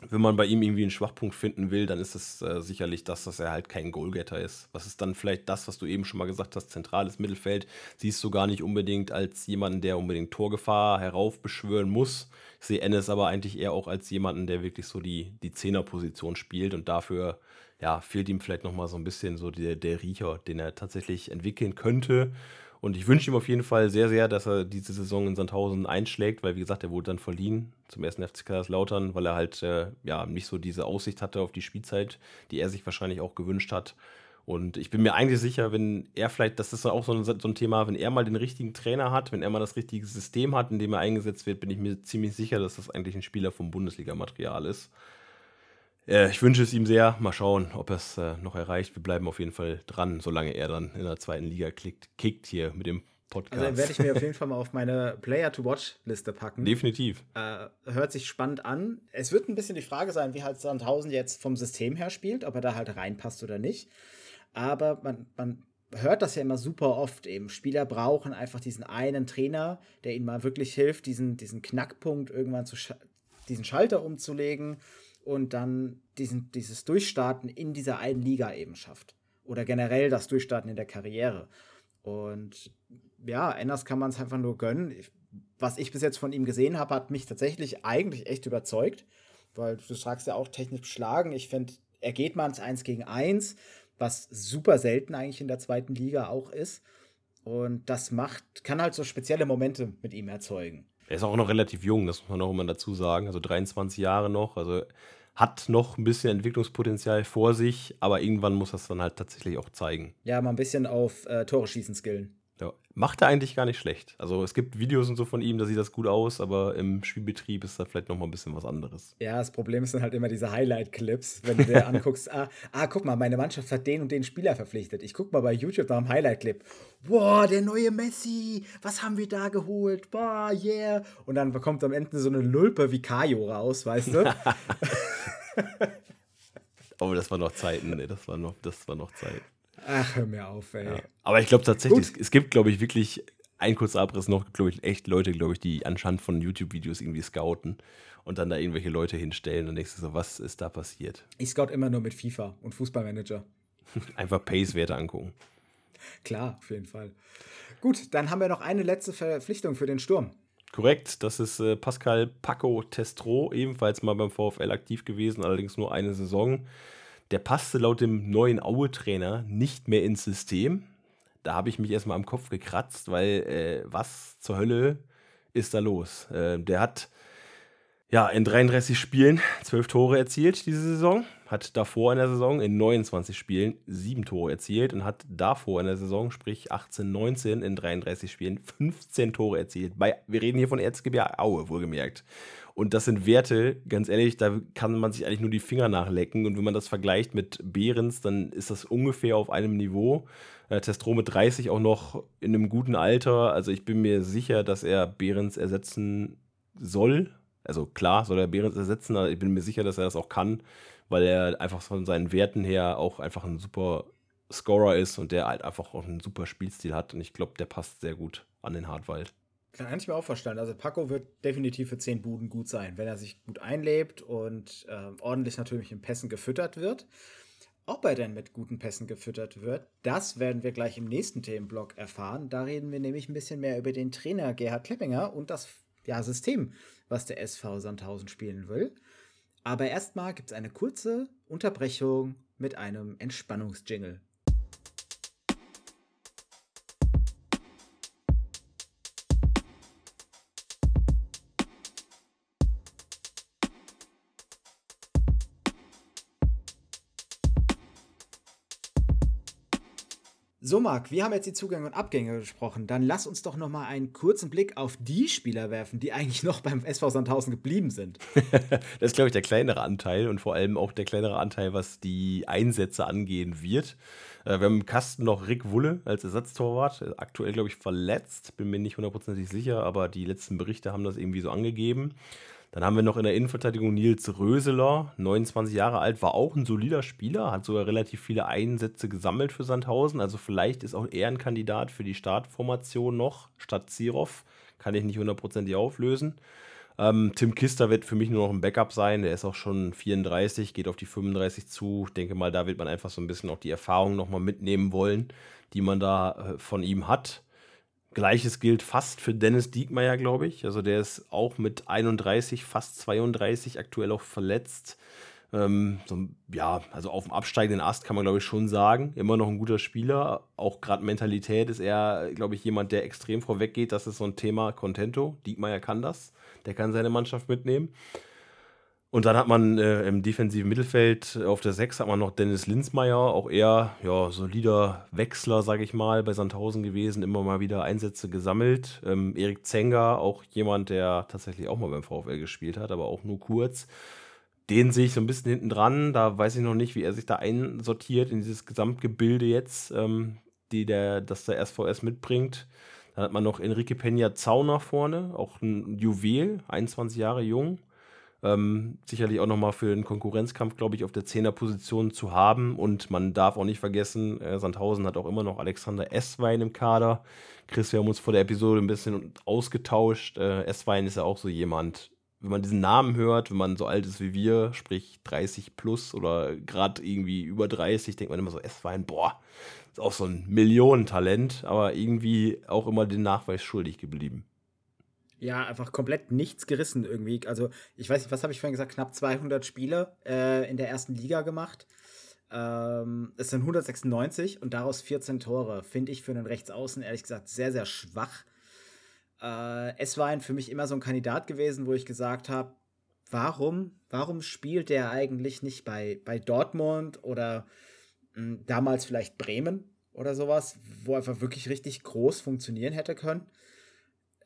wenn man bei ihm irgendwie einen Schwachpunkt finden will, dann ist es äh, sicherlich das, dass er halt kein Goalgetter ist. Was ist dann vielleicht das, was du eben schon mal gesagt hast, zentrales Mittelfeld, siehst du gar nicht unbedingt als jemanden, der unbedingt Torgefahr heraufbeschwören muss. Ich sehe Ennis aber eigentlich eher auch als jemanden, der wirklich so die, die Zehnerposition spielt und dafür ja, fehlt ihm vielleicht nochmal so ein bisschen so der, der Riecher, den er tatsächlich entwickeln könnte. Und ich wünsche ihm auf jeden Fall sehr, sehr, dass er diese Saison in Sandhausen einschlägt, weil, wie gesagt, er wurde dann verliehen zum ersten FC Kaiserslautern, weil er halt äh, ja nicht so diese Aussicht hatte auf die Spielzeit, die er sich wahrscheinlich auch gewünscht hat. Und ich bin mir eigentlich sicher, wenn er vielleicht, das ist auch so ein, so ein Thema, wenn er mal den richtigen Trainer hat, wenn er mal das richtige System hat, in dem er eingesetzt wird, bin ich mir ziemlich sicher, dass das eigentlich ein Spieler vom Bundesliga-Material ist. Äh, ich wünsche es ihm sehr. Mal schauen, ob er es äh, noch erreicht. Wir bleiben auf jeden Fall dran, solange er dann in der zweiten Liga klickt, kickt hier mit dem Podcast. Also werde ich mir auf jeden Fall mal auf meine Player-to-Watch-Liste packen. Definitiv. Äh, hört sich spannend an. Es wird ein bisschen die Frage sein, wie halt Sandhausen jetzt vom System her spielt, ob er da halt reinpasst oder nicht. Aber man, man hört das ja immer super oft eben. Spieler brauchen einfach diesen einen Trainer, der ihnen mal wirklich hilft, diesen, diesen Knackpunkt irgendwann zu sch diesen Schalter umzulegen und dann diesen, dieses Durchstarten in dieser einen Liga eben schafft. Oder generell das Durchstarten in der Karriere. Und ja, Enders kann man es einfach nur gönnen. Was ich bis jetzt von ihm gesehen habe, hat mich tatsächlich eigentlich echt überzeugt, weil du sagst ja auch technisch beschlagen. Ich finde, er geht mal ins 1 gegen 1, was super selten eigentlich in der zweiten Liga auch ist. Und das macht, kann halt so spezielle Momente mit ihm erzeugen. Er ist auch noch relativ jung, das muss man auch immer dazu sagen. Also 23 Jahre noch. Also hat noch ein bisschen Entwicklungspotenzial vor sich, aber irgendwann muss das dann halt tatsächlich auch zeigen. Ja, mal ein bisschen auf äh, Tore schießen skillen. Ja, macht er eigentlich gar nicht schlecht. Also es gibt Videos und so von ihm, da sieht das gut aus, aber im Spielbetrieb ist da vielleicht noch mal ein bisschen was anderes. Ja, das Problem sind halt immer diese Highlight-Clips, wenn du dir anguckst, ah, ah, guck mal, meine Mannschaft hat den und den Spieler verpflichtet. Ich guck mal bei YouTube nach einem Highlight-Clip. Boah, der neue Messi, was haben wir da geholt? Boah, yeah. Und dann kommt am Ende so eine Lulpe wie Kajo raus, weißt du? oh, das war noch Zeiten, ne? Das war noch, das war noch Zeit. Ach, hör mir auf, ey. Ja. Aber ich glaube tatsächlich, es, es, gibt, glaube ich, wirklich ein kurzer Abriss noch, glaube ich, echt Leute, glaube ich, die anscheinend von YouTube-Videos irgendwie scouten und dann da irgendwelche Leute hinstellen und denkst so, was ist da passiert? Ich scout immer nur mit FIFA und Fußballmanager. Einfach Pace-Werte angucken. Klar, auf jeden Fall. Gut, dann haben wir noch eine letzte Verpflichtung für den Sturm. Korrekt, das ist äh, Pascal Paco Testro, ebenfalls mal beim VfL aktiv gewesen, allerdings nur eine Saison. Der passte laut dem neuen Aue-Trainer nicht mehr ins System. Da habe ich mich erstmal am Kopf gekratzt, weil äh, was zur Hölle ist da los? Äh, der hat ja, in 33 Spielen 12 Tore erzielt diese Saison, hat davor in der Saison in 29 Spielen 7 Tore erzielt und hat davor in der Saison, sprich 18, 19 in 33 Spielen 15 Tore erzielt. Bei, wir reden hier von Erzgebirge Aue, wohlgemerkt. Und das sind Werte, ganz ehrlich, da kann man sich eigentlich nur die Finger nachlecken. Und wenn man das vergleicht mit Behrens, dann ist das ungefähr auf einem Niveau. Äh, Testro mit 30 auch noch in einem guten Alter. Also ich bin mir sicher, dass er Behrens ersetzen soll also klar soll er Behrens ersetzen, aber ich bin mir sicher, dass er das auch kann, weil er einfach von seinen Werten her auch einfach ein super Scorer ist und der halt einfach auch einen super Spielstil hat. Und ich glaube, der passt sehr gut an den Hartwald. Kann ich mir auch vorstellen. Also Paco wird definitiv für 10 Buden gut sein, wenn er sich gut einlebt und äh, ordentlich natürlich in Pässen gefüttert wird. ob er denn mit guten Pässen gefüttert wird, das werden wir gleich im nächsten Themenblock erfahren. Da reden wir nämlich ein bisschen mehr über den Trainer Gerhard Kleppinger und das ja, System, was der SV Sandhausen spielen will. Aber erstmal gibt es eine kurze Unterbrechung mit einem Entspannungsjingle. So, Marc, wir haben jetzt die Zugänge und Abgänge gesprochen. Dann lass uns doch noch mal einen kurzen Blick auf die Spieler werfen, die eigentlich noch beim SV Sandhausen geblieben sind. das ist, glaube ich, der kleinere Anteil und vor allem auch der kleinere Anteil, was die Einsätze angehen wird. Äh, wir haben im Kasten noch Rick Wulle als Ersatztorwart. Aktuell, glaube ich, verletzt. Bin mir nicht hundertprozentig sicher, aber die letzten Berichte haben das irgendwie so angegeben. Dann haben wir noch in der Innenverteidigung Nils Röseler, 29 Jahre alt, war auch ein solider Spieler, hat sogar relativ viele Einsätze gesammelt für Sandhausen. Also vielleicht ist auch er ein Kandidat für die Startformation noch statt Zirov. Kann ich nicht hundertprozentig auflösen. Ähm, Tim Kister wird für mich nur noch ein Backup sein. Der ist auch schon 34, geht auf die 35 zu. Ich denke mal, da wird man einfach so ein bisschen auch die Erfahrung nochmal mitnehmen wollen, die man da äh, von ihm hat. Gleiches gilt fast für Dennis Diekmeyer, glaube ich. Also der ist auch mit 31, fast 32 aktuell auch verletzt. Ähm, so, ja, also auf dem absteigenden Ast kann man, glaube ich, schon sagen. Immer noch ein guter Spieler. Auch gerade Mentalität ist er, glaube ich, jemand, der extrem vorweg geht. Das ist so ein Thema Contento. Diekmeyer kann das. Der kann seine Mannschaft mitnehmen. Und dann hat man äh, im defensiven Mittelfeld auf der 6 hat man noch Dennis Linsmeier, auch eher ja, solider Wechsler, sage ich mal, bei Sandhausen gewesen, immer mal wieder Einsätze gesammelt. Ähm, Erik Zenger, auch jemand, der tatsächlich auch mal beim VfL gespielt hat, aber auch nur kurz. Den sehe ich so ein bisschen hinten dran. Da weiß ich noch nicht, wie er sich da einsortiert in dieses Gesamtgebilde jetzt, ähm, die der, das der SVS mitbringt. Dann hat man noch Enrique Peña Zauner vorne, auch ein Juwel, 21 Jahre jung ähm, sicherlich auch nochmal für den Konkurrenzkampf, glaube ich, auf der Zehnerposition zu haben. Und man darf auch nicht vergessen, äh, Sandhausen hat auch immer noch Alexander Esswein im Kader. Chris, wir haben uns vor der Episode ein bisschen ausgetauscht. Äh, Esswein ist ja auch so jemand, wenn man diesen Namen hört, wenn man so alt ist wie wir, sprich 30 plus oder gerade irgendwie über 30, denkt man immer so, Esswein, boah, ist auch so ein Millionentalent, aber irgendwie auch immer den Nachweis schuldig geblieben ja, einfach komplett nichts gerissen irgendwie. Also, ich weiß nicht, was habe ich vorhin gesagt? Knapp 200 Spiele äh, in der ersten Liga gemacht. Ähm, es sind 196 und daraus 14 Tore. Finde ich für einen Rechtsaußen ehrlich gesagt sehr, sehr schwach. Äh, es war ein für mich immer so ein Kandidat gewesen, wo ich gesagt habe, warum, warum spielt der eigentlich nicht bei, bei Dortmund oder mh, hm, damals vielleicht Bremen oder sowas, wo einfach wirklich richtig groß funktionieren hätte können?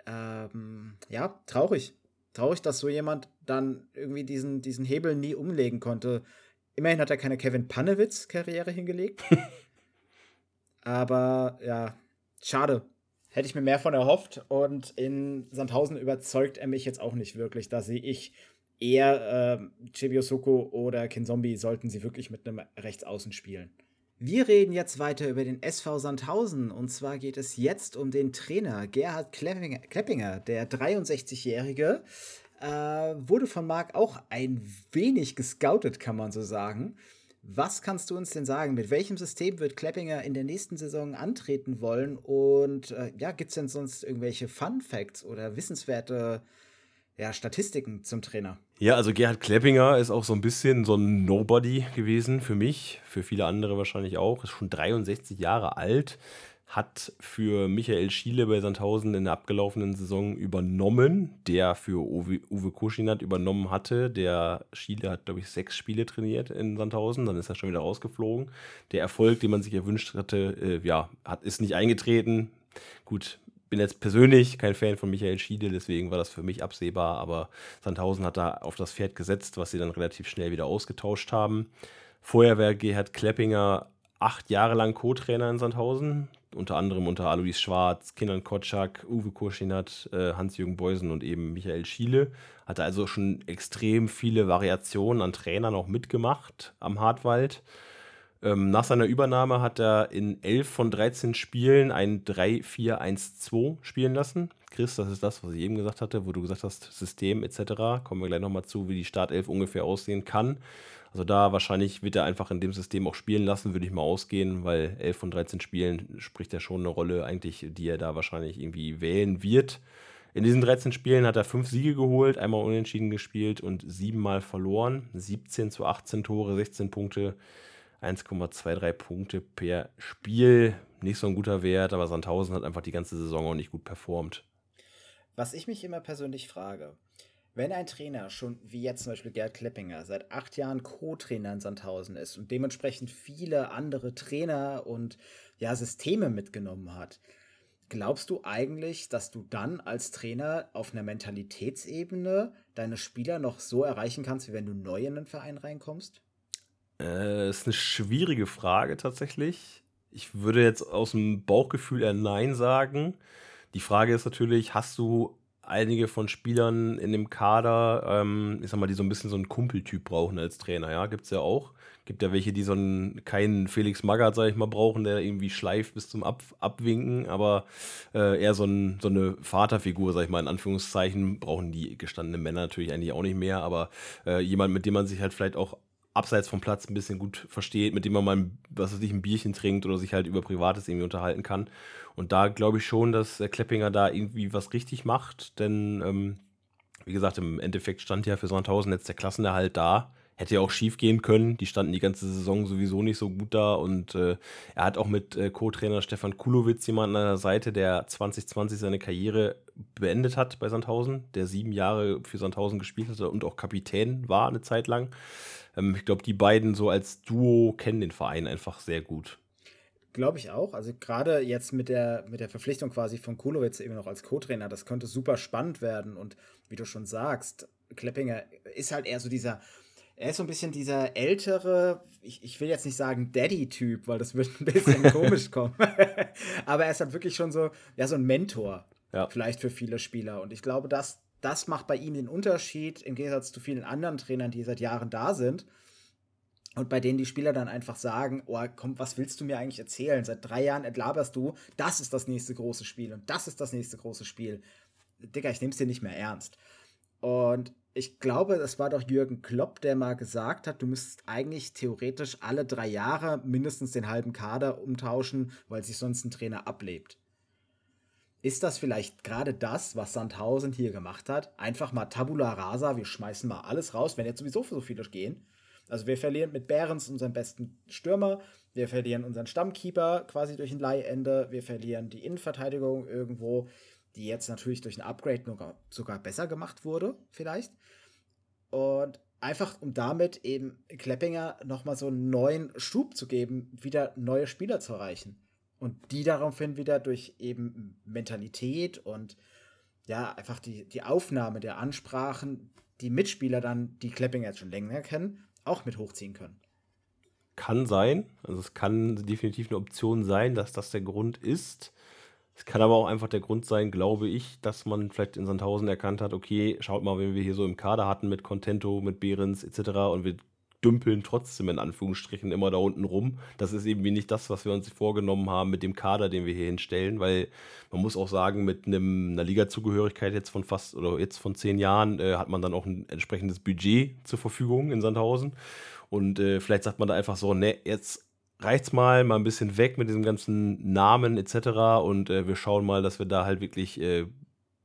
Ähm, ja, traurig. Traurig, dass so jemand dann irgendwie diesen, diesen Hebel nie umlegen konnte. Immerhin hat er keine Kevin Panewitz-Karriere hingelegt. Aber ja, schade. Hätte ich mir mehr von erhofft. Und in Sandhausen überzeugt er mich jetzt auch nicht wirklich. Da sehe ich eher äh, Chibio Soko oder Kinzombie sollten sie wirklich mit einem Rechtsaußen spielen. Wir reden jetzt weiter über den SV Sandhausen und zwar geht es jetzt um den Trainer Gerhard Kleppinger, der 63-Jährige. Äh, wurde von Marc auch ein wenig gescoutet, kann man so sagen. Was kannst du uns denn sagen? Mit welchem System wird Kleppinger in der nächsten Saison antreten wollen? Und äh, ja, gibt es denn sonst irgendwelche Fun Facts oder wissenswerte ja, Statistiken zum Trainer? Ja, also Gerhard Kleppinger ist auch so ein bisschen so ein Nobody gewesen für mich, für viele andere wahrscheinlich auch. Ist schon 63 Jahre alt, hat für Michael Schiele bei Sandhausen in der abgelaufenen Saison übernommen, der für Uwe, Uwe Kuschinat übernommen hatte. Der Schiele hat, glaube ich, sechs Spiele trainiert in Sandhausen, dann ist er schon wieder rausgeflogen. Der Erfolg, den man sich erwünscht hatte, äh, ja, hat, ist nicht eingetreten. Gut, bin jetzt persönlich kein Fan von Michael Schiede, deswegen war das für mich absehbar, aber Sandhausen hat da auf das Pferd gesetzt, was sie dann relativ schnell wieder ausgetauscht haben. Vorher war Gerhard Kleppinger acht Jahre lang Co-Trainer in Sandhausen, unter anderem unter Alois Schwarz, Kindern Kotschak, Uwe Kurschinat, äh, Hans-Jürgen Beusen und eben Michael Schiele. Hatte also schon extrem viele Variationen an Trainern auch mitgemacht am Hartwald. Ähm, nach seiner Übernahme hat er in 11 von 13 Spielen ein 3-4-1-2 spielen lassen. Chris, das ist das, was ich eben gesagt hatte, wo du gesagt hast, System etc. Kommen wir gleich nochmal zu, wie die Startelf ungefähr aussehen kann. Also da wahrscheinlich wird er einfach in dem System auch spielen lassen, würde ich mal ausgehen, weil 11 von 13 Spielen spricht ja schon eine Rolle eigentlich, die er da wahrscheinlich irgendwie wählen wird. In diesen 13 Spielen hat er fünf Siege geholt, einmal unentschieden gespielt und siebenmal verloren. 17 zu 18 Tore, 16 Punkte, 1,23 Punkte per Spiel. Nicht so ein guter Wert, aber Sandhausen hat einfach die ganze Saison auch nicht gut performt. Was ich mich immer persönlich frage, wenn ein Trainer schon, wie jetzt zum Beispiel Gerd Kleppinger, seit acht Jahren Co-Trainer in Sandhausen ist und dementsprechend viele andere Trainer und ja, Systeme mitgenommen hat, Glaubst du eigentlich, dass du dann als Trainer auf einer Mentalitätsebene deine Spieler noch so erreichen kannst, wie wenn du neu in den Verein reinkommst? Äh, ist eine schwierige Frage tatsächlich. Ich würde jetzt aus dem Bauchgefühl eher Nein sagen. Die Frage ist natürlich, hast du einige von Spielern in dem Kader, ähm, ich sag mal, die so ein bisschen so einen Kumpeltyp brauchen als Trainer, ja, gibt es ja auch. Gibt ja welche, die so einen, keinen Felix Magath, sag ich mal, brauchen, der irgendwie schleift bis zum Ab Abwinken, aber äh, eher so, ein, so eine Vaterfigur, sag ich mal, in Anführungszeichen, brauchen die gestandenen Männer natürlich eigentlich auch nicht mehr, aber äh, jemand, mit dem man sich halt vielleicht auch abseits vom Platz ein bisschen gut versteht, mit dem man mal, was weiß ich, ein Bierchen trinkt oder sich halt über Privates irgendwie unterhalten kann. Und da glaube ich schon, dass der Kleppinger da irgendwie was richtig macht, denn ähm, wie gesagt, im Endeffekt stand ja für Sandhausen jetzt der Klassenerhalt da. Hätte ja auch schief gehen können. Die standen die ganze Saison sowieso nicht so gut da. Und äh, er hat auch mit äh, Co-Trainer Stefan Kulowitz jemanden an der Seite, der 2020 seine Karriere beendet hat bei Sandhausen, der sieben Jahre für Sandhausen gespielt hat und auch Kapitän war eine Zeit lang. Ähm, ich glaube, die beiden so als Duo kennen den Verein einfach sehr gut. Glaube ich auch. Also gerade jetzt mit der, mit der Verpflichtung quasi von Kulowitz eben noch als Co-Trainer, das könnte super spannend werden. Und wie du schon sagst, Kleppinger ist halt eher so dieser, er ist so ein bisschen dieser ältere, ich, ich will jetzt nicht sagen Daddy-Typ, weil das wird ein bisschen komisch kommen. Aber er ist halt wirklich schon so, ja, so ein Mentor. Ja. Vielleicht für viele Spieler. Und ich glaube, das, das macht bei ihm den Unterschied im Gegensatz zu vielen anderen Trainern, die seit Jahren da sind und bei denen die Spieler dann einfach sagen, oh komm, was willst du mir eigentlich erzählen? Seit drei Jahren entlaberst du, das ist das nächste große Spiel und das ist das nächste große Spiel. Digga, ich nehm's dir nicht mehr ernst. Und ich glaube, es war doch Jürgen Klopp, der mal gesagt hat, du müsstest eigentlich theoretisch alle drei Jahre mindestens den halben Kader umtauschen, weil sich sonst ein Trainer ablebt. Ist das vielleicht gerade das, was Sandhausen hier gemacht hat? Einfach mal Tabula rasa, wir schmeißen mal alles raus, wenn jetzt sowieso so viele gehen also wir verlieren mit Behrens unseren besten Stürmer, wir verlieren unseren Stammkeeper quasi durch ein Leihende, wir verlieren die Innenverteidigung irgendwo, die jetzt natürlich durch ein Upgrade sogar besser gemacht wurde, vielleicht. Und einfach um damit eben Kleppinger nochmal so einen neuen Schub zu geben, wieder neue Spieler zu erreichen. Und die daraufhin wieder durch eben Mentalität und ja, einfach die, die Aufnahme der Ansprachen, die Mitspieler dann, die Kleppinger jetzt schon länger kennen, auch mit hochziehen können. Kann sein. Also es kann definitiv eine Option sein, dass das der Grund ist. Es kann aber auch einfach der Grund sein, glaube ich, dass man vielleicht in Sandhausen erkannt hat, okay, schaut mal, wenn wir hier so im Kader hatten mit Contento, mit Behrens etc. und wir dümpeln trotzdem in Anführungsstrichen immer da unten rum. Das ist irgendwie nicht das, was wir uns vorgenommen haben mit dem Kader, den wir hier hinstellen, weil man muss auch sagen, mit einem, einer Liga-Zugehörigkeit jetzt von fast oder jetzt von zehn Jahren äh, hat man dann auch ein entsprechendes Budget zur Verfügung in Sandhausen. Und äh, vielleicht sagt man da einfach so, ne, jetzt reicht's mal, mal ein bisschen weg mit diesem ganzen Namen etc. Und äh, wir schauen mal, dass wir da halt wirklich äh,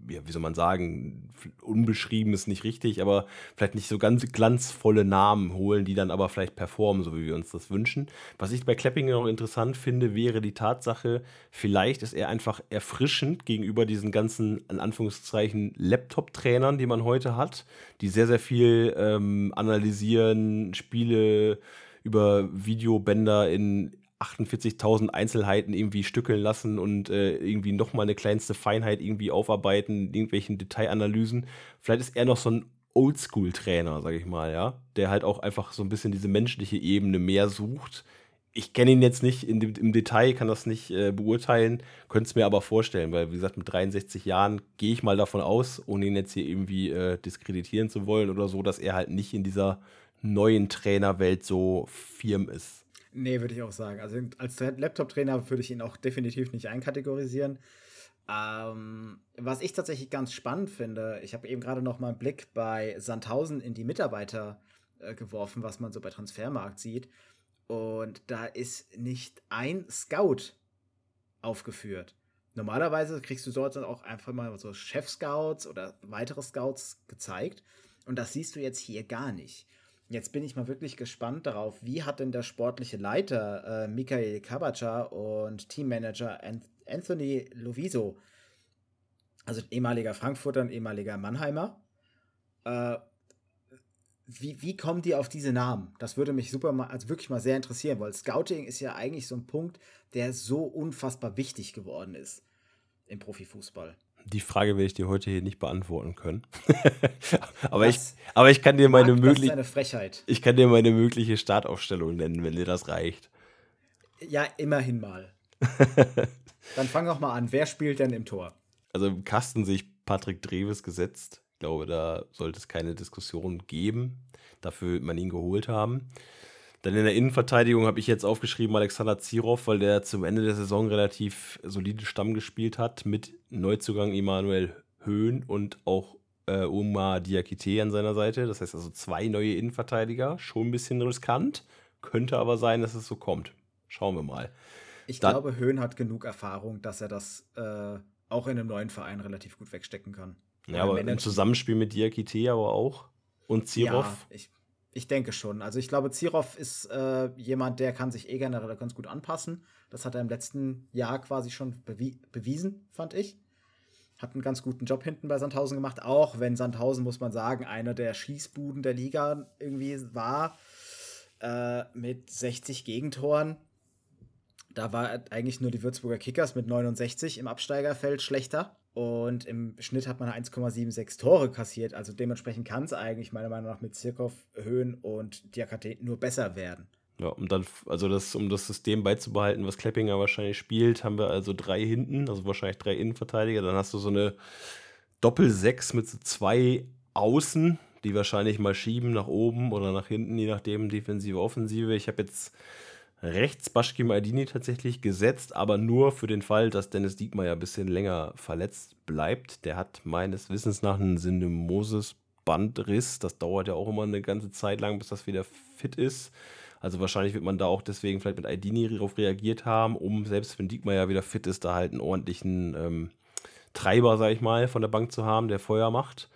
ja, wie soll man sagen, unbeschrieben ist nicht richtig, aber vielleicht nicht so ganz glanzvolle Namen holen, die dann aber vielleicht performen, so wie wir uns das wünschen. Was ich bei Kleppinger noch interessant finde, wäre die Tatsache, vielleicht ist er einfach erfrischend gegenüber diesen ganzen, in Anführungszeichen, Laptop-Trainern, die man heute hat, die sehr, sehr viel ähm, analysieren, Spiele über Videobänder in 48.000 Einzelheiten irgendwie stückeln lassen und äh, irgendwie nochmal eine kleinste Feinheit irgendwie aufarbeiten, irgendwelchen Detailanalysen. Vielleicht ist er noch so ein Oldschool-Trainer, sag ich mal, ja, der halt auch einfach so ein bisschen diese menschliche Ebene mehr sucht. Ich kenne ihn jetzt nicht dem, im Detail, kann das nicht äh, beurteilen, könnte es mir aber vorstellen, weil, wie gesagt, mit 63 Jahren gehe ich mal davon aus, ohne ihn jetzt hier irgendwie äh, diskreditieren zu wollen oder so, dass er halt nicht in dieser neuen Trainerwelt so firm ist. Nee, würde ich auch sagen. Also als Laptop-Trainer würde ich ihn auch definitiv nicht einkategorisieren. Ähm, was ich tatsächlich ganz spannend finde, ich habe eben gerade noch mal einen Blick bei Sandhausen in die Mitarbeiter äh, geworfen, was man so bei Transfermarkt sieht. Und da ist nicht ein Scout aufgeführt. Normalerweise kriegst du dort dann auch einfach mal so Chef-Scouts oder weitere Scouts gezeigt. Und das siehst du jetzt hier gar nicht. Jetzt bin ich mal wirklich gespannt darauf, wie hat denn der sportliche Leiter äh, Michael Kabacha und Teammanager Anthony Loviso, also ehemaliger Frankfurter und ehemaliger Mannheimer, äh, wie, wie kommen die auf diese Namen? Das würde mich super mal, also wirklich mal sehr interessieren, weil Scouting ist ja eigentlich so ein Punkt, der so unfassbar wichtig geworden ist im Profifußball. Die Frage werde ich dir heute hier nicht beantworten können. aber, ich, aber ich kann dir meine mögliche. Ich kann dir meine mögliche Startaufstellung nennen, wenn dir das reicht. Ja, immerhin mal. Dann fang doch mal an. Wer spielt denn im Tor? Also im Kasten sehe ich Patrick Dreves gesetzt. Ich glaube, da sollte es keine Diskussion geben. Dafür wird man ihn geholt haben. Dann in der Innenverteidigung habe ich jetzt aufgeschrieben Alexander Zirov, weil der zum Ende der Saison relativ solide Stamm gespielt hat mit Neuzugang Emanuel Höhn und auch äh, Omar Diakite an seiner Seite. Das heißt also zwei neue Innenverteidiger. Schon ein bisschen riskant. Könnte aber sein, dass es so kommt. Schauen wir mal. Ich Dann, glaube, Höhn hat genug Erfahrung, dass er das äh, auch in einem neuen Verein relativ gut wegstecken kann. Ja, aber im Zusammenspiel mit Diakite aber auch. Und Zirov? Ja, ich, ich denke schon. Also ich glaube, Zirov ist äh, jemand, der kann sich eh generell ganz gut anpassen. Das hat er im letzten Jahr quasi schon bewi bewiesen, fand ich. Hat einen ganz guten Job hinten bei Sandhausen gemacht, auch wenn Sandhausen, muss man sagen, einer der Schießbuden der Liga irgendwie war. Äh, mit 60 Gegentoren. Da war eigentlich nur die Würzburger Kickers mit 69 im Absteigerfeld schlechter. Und im Schnitt hat man 1,76 Tore kassiert. Also dementsprechend kann es eigentlich meiner Meinung nach mit Zirkov, Höhen und Diakate nur besser werden. Ja, um dann, also das, um das System beizubehalten, was Kleppinger wahrscheinlich spielt, haben wir also drei hinten, also wahrscheinlich drei Innenverteidiger. Dann hast du so eine Doppel-Sechs mit so zwei Außen, die wahrscheinlich mal schieben nach oben oder nach hinten, je nachdem, Defensive, Offensive. Ich habe jetzt rechts Baschki Maldini tatsächlich gesetzt, aber nur für den Fall, dass Dennis Diekmeyer ein bisschen länger verletzt bleibt. Der hat meines Wissens nach einen Syndemoses-Bandriss. Das dauert ja auch immer eine ganze Zeit lang, bis das wieder fit ist. Also wahrscheinlich wird man da auch deswegen vielleicht mit Aidini darauf reagiert haben, um selbst wenn Diekmeyer wieder fit ist, da halt einen ordentlichen ähm, Treiber, sag ich mal, von der Bank zu haben, der Feuer macht.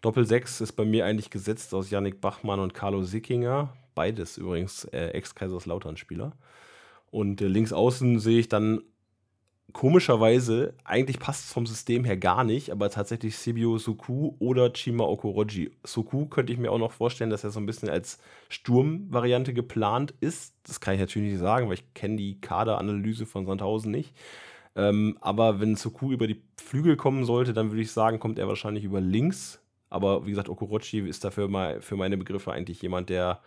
Doppel 6 ist bei mir eigentlich gesetzt aus Yannick Bachmann und Carlo Sickinger. Beides übrigens äh, Ex-Kaiserslautern-Spieler. Und äh, links außen sehe ich dann komischerweise, eigentlich passt es vom System her gar nicht, aber tatsächlich Sibio Suku oder Chima Okoroji. Suku könnte ich mir auch noch vorstellen, dass er so ein bisschen als Sturmvariante geplant ist. Das kann ich natürlich nicht sagen, weil ich kenne die Kaderanalyse von Sandhausen nicht. Ähm, aber wenn Suku über die Flügel kommen sollte, dann würde ich sagen, kommt er wahrscheinlich über links. Aber wie gesagt, Okorochi ist dafür mal für meine Begriffe eigentlich jemand, der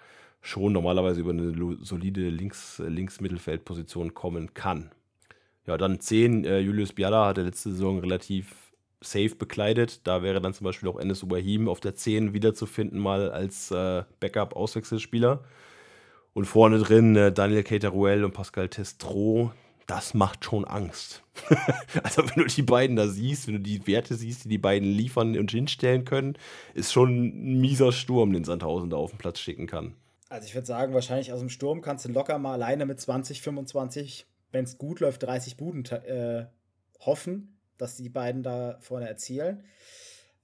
schon normalerweise über eine solide Links, Links-Mittelfeldposition kommen kann. Ja, dann 10. Äh, Julius Biala hatte letzte Saison relativ safe bekleidet. Da wäre dann zum Beispiel auch Enes Ubahim auf der 10 wiederzufinden, mal als äh, Backup-Auswechselspieler. Und vorne drin äh, Daniel Cateruel und Pascal Testro. Das macht schon Angst. also, wenn du die beiden da siehst, wenn du die Werte siehst, die die beiden liefern und hinstellen können, ist schon ein mieser Sturm, den Sandhausen da auf den Platz schicken kann. Also ich würde sagen, wahrscheinlich aus dem Sturm kannst du locker mal alleine mit 20, 25, wenn es gut läuft, 30 Buden äh, hoffen, dass die beiden da vorne erzielen.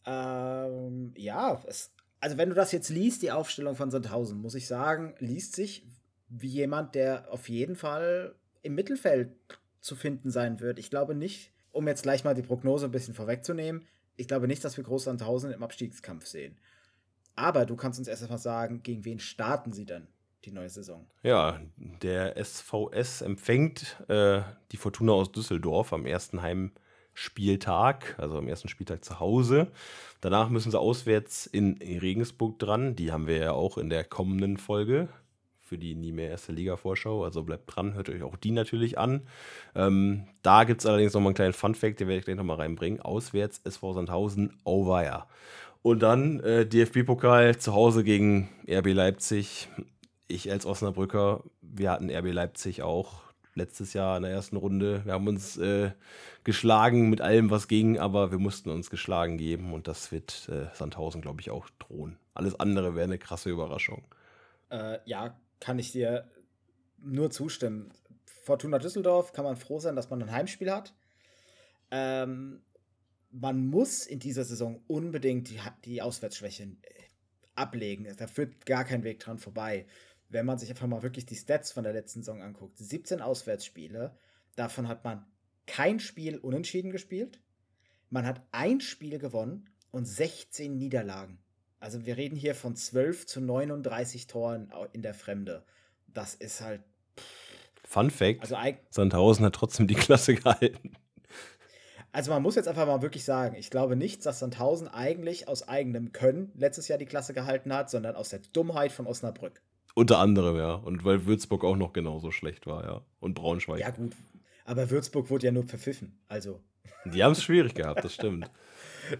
Ähm, ja, es, also wenn du das jetzt liest, die Aufstellung von Sandhausen, muss ich sagen, liest sich wie jemand, der auf jeden Fall im Mittelfeld zu finden sein wird. Ich glaube nicht, um jetzt gleich mal die Prognose ein bisschen vorwegzunehmen, ich glaube nicht, dass wir Groß Sandhausen im Abstiegskampf sehen. Aber du kannst uns erst einmal sagen, gegen wen starten sie dann die neue Saison? Ja, der SVS empfängt äh, die Fortuna aus Düsseldorf am ersten Heimspieltag, also am ersten Spieltag zu Hause. Danach müssen sie auswärts in Regensburg dran. Die haben wir ja auch in der kommenden Folge für die nie mehr erste Liga-Vorschau. Also bleibt dran, hört euch auch die natürlich an. Ähm, da gibt es allerdings noch mal einen kleinen Fun-Fact, den werde ich gleich noch mal reinbringen. Auswärts SV Sandhausen, Auweia. Und dann äh, DFB-Pokal zu Hause gegen RB Leipzig. Ich als Osnabrücker, wir hatten RB Leipzig auch letztes Jahr in der ersten Runde. Wir haben uns äh, geschlagen mit allem, was ging, aber wir mussten uns geschlagen geben und das wird äh, Sandhausen, glaube ich, auch drohen. Alles andere wäre eine krasse Überraschung. Äh, ja, kann ich dir nur zustimmen. Fortuna Düsseldorf kann man froh sein, dass man ein Heimspiel hat. Ähm, man muss in dieser Saison unbedingt die, die Auswärtsschwäche äh, ablegen. Da führt gar kein Weg dran vorbei. Wenn man sich einfach mal wirklich die Stats von der letzten Saison anguckt. 17 Auswärtsspiele, davon hat man kein Spiel unentschieden gespielt. Man hat ein Spiel gewonnen und 16 Niederlagen. Also wir reden hier von 12 zu 39 Toren in der Fremde. Das ist halt. Fun Fact: also, Sandhausen hat trotzdem die Klasse gehalten. Also man muss jetzt einfach mal wirklich sagen, ich glaube nicht, dass Sandhausen eigentlich aus eigenem Können letztes Jahr die Klasse gehalten hat, sondern aus der Dummheit von Osnabrück. Unter anderem, ja. Und weil Würzburg auch noch genauso schlecht war, ja. Und Braunschweig. Ja, gut. Aber Würzburg wurde ja nur verpfiffen. Also. Die haben es schwierig gehabt, das stimmt.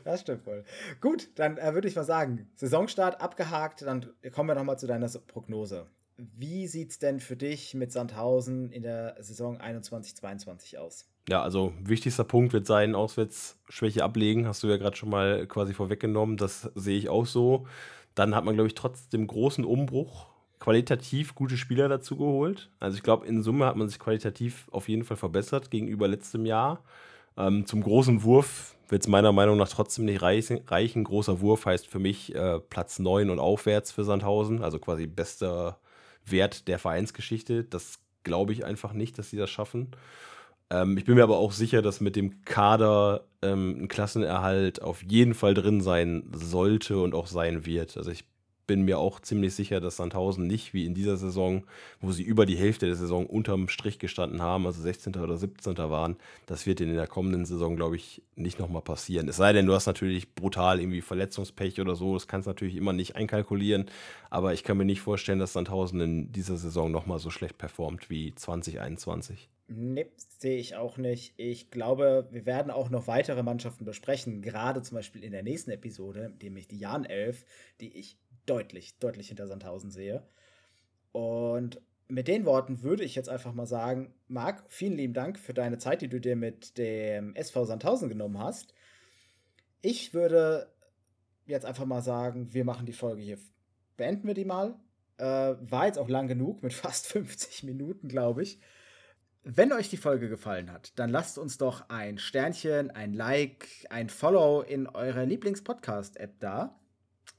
Das stimmt voll. Gut, dann äh, würde ich mal sagen, Saisonstart abgehakt, dann kommen wir nochmal zu deiner Prognose. Wie sieht es denn für dich mit Sandhausen in der Saison 21-22 aus? Ja, also wichtigster Punkt wird sein, Auswärtsschwäche ablegen, hast du ja gerade schon mal quasi vorweggenommen, das sehe ich auch so. Dann hat man, glaube ich, trotz dem großen Umbruch qualitativ gute Spieler dazu geholt. Also ich glaube, in Summe hat man sich qualitativ auf jeden Fall verbessert gegenüber letztem Jahr. Ähm, zum großen Wurf wird es meiner Meinung nach trotzdem nicht reichen. Großer Wurf heißt für mich äh, Platz 9 und aufwärts für Sandhausen, also quasi bester Wert der Vereinsgeschichte. Das glaube ich einfach nicht, dass sie das schaffen. Ähm, ich bin mir aber auch sicher, dass mit dem Kader ähm, ein Klassenerhalt auf jeden Fall drin sein sollte und auch sein wird. Also ich bin mir auch ziemlich sicher, dass Sandhausen nicht wie in dieser Saison, wo sie über die Hälfte der Saison unterm Strich gestanden haben, also 16. oder 17. waren, das wird in der kommenden Saison, glaube ich, nicht nochmal passieren. Es sei denn, du hast natürlich brutal irgendwie Verletzungspech oder so, das kannst du natürlich immer nicht einkalkulieren, aber ich kann mir nicht vorstellen, dass Sandhausen in dieser Saison nochmal so schlecht performt wie 2021. Nee, sehe ich auch nicht. Ich glaube, wir werden auch noch weitere Mannschaften besprechen, gerade zum Beispiel in der nächsten Episode, nämlich die Jan 11, die ich deutlich, deutlich hinter Sandhausen sehe. Und mit den Worten würde ich jetzt einfach mal sagen, Marc, vielen lieben Dank für deine Zeit, die du dir mit dem SV Sandhausen genommen hast. Ich würde jetzt einfach mal sagen, wir machen die Folge hier, beenden wir die mal. Äh, war jetzt auch lang genug, mit fast 50 Minuten, glaube ich. Wenn euch die Folge gefallen hat, dann lasst uns doch ein Sternchen, ein Like, ein Follow in eurer Lieblings-Podcast-App da.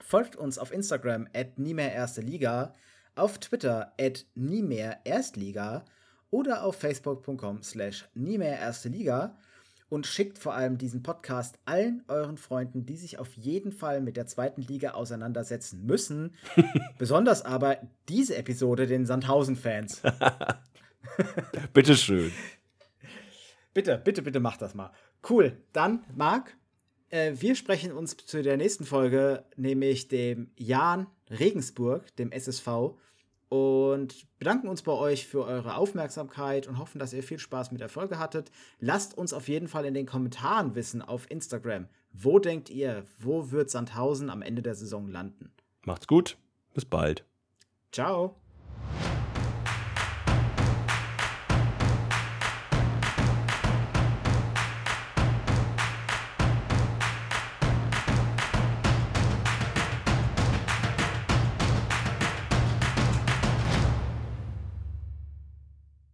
Folgt uns auf Instagram at nie mehr erste Liga, auf Twitter at nie mehr Erstliga oder auf facebook.com slash nie mehr erste Liga und schickt vor allem diesen Podcast allen euren Freunden, die sich auf jeden Fall mit der zweiten Liga auseinandersetzen müssen. Besonders aber diese Episode den Sandhausen-Fans. Bitteschön. Bitte, bitte, bitte macht das mal. Cool. Dann, Marc, äh, wir sprechen uns zu der nächsten Folge, nämlich dem Jan Regensburg, dem SSV, und bedanken uns bei euch für eure Aufmerksamkeit und hoffen, dass ihr viel Spaß mit der Folge hattet. Lasst uns auf jeden Fall in den Kommentaren wissen auf Instagram, wo denkt ihr, wo wird Sandhausen am Ende der Saison landen? Macht's gut, bis bald. Ciao.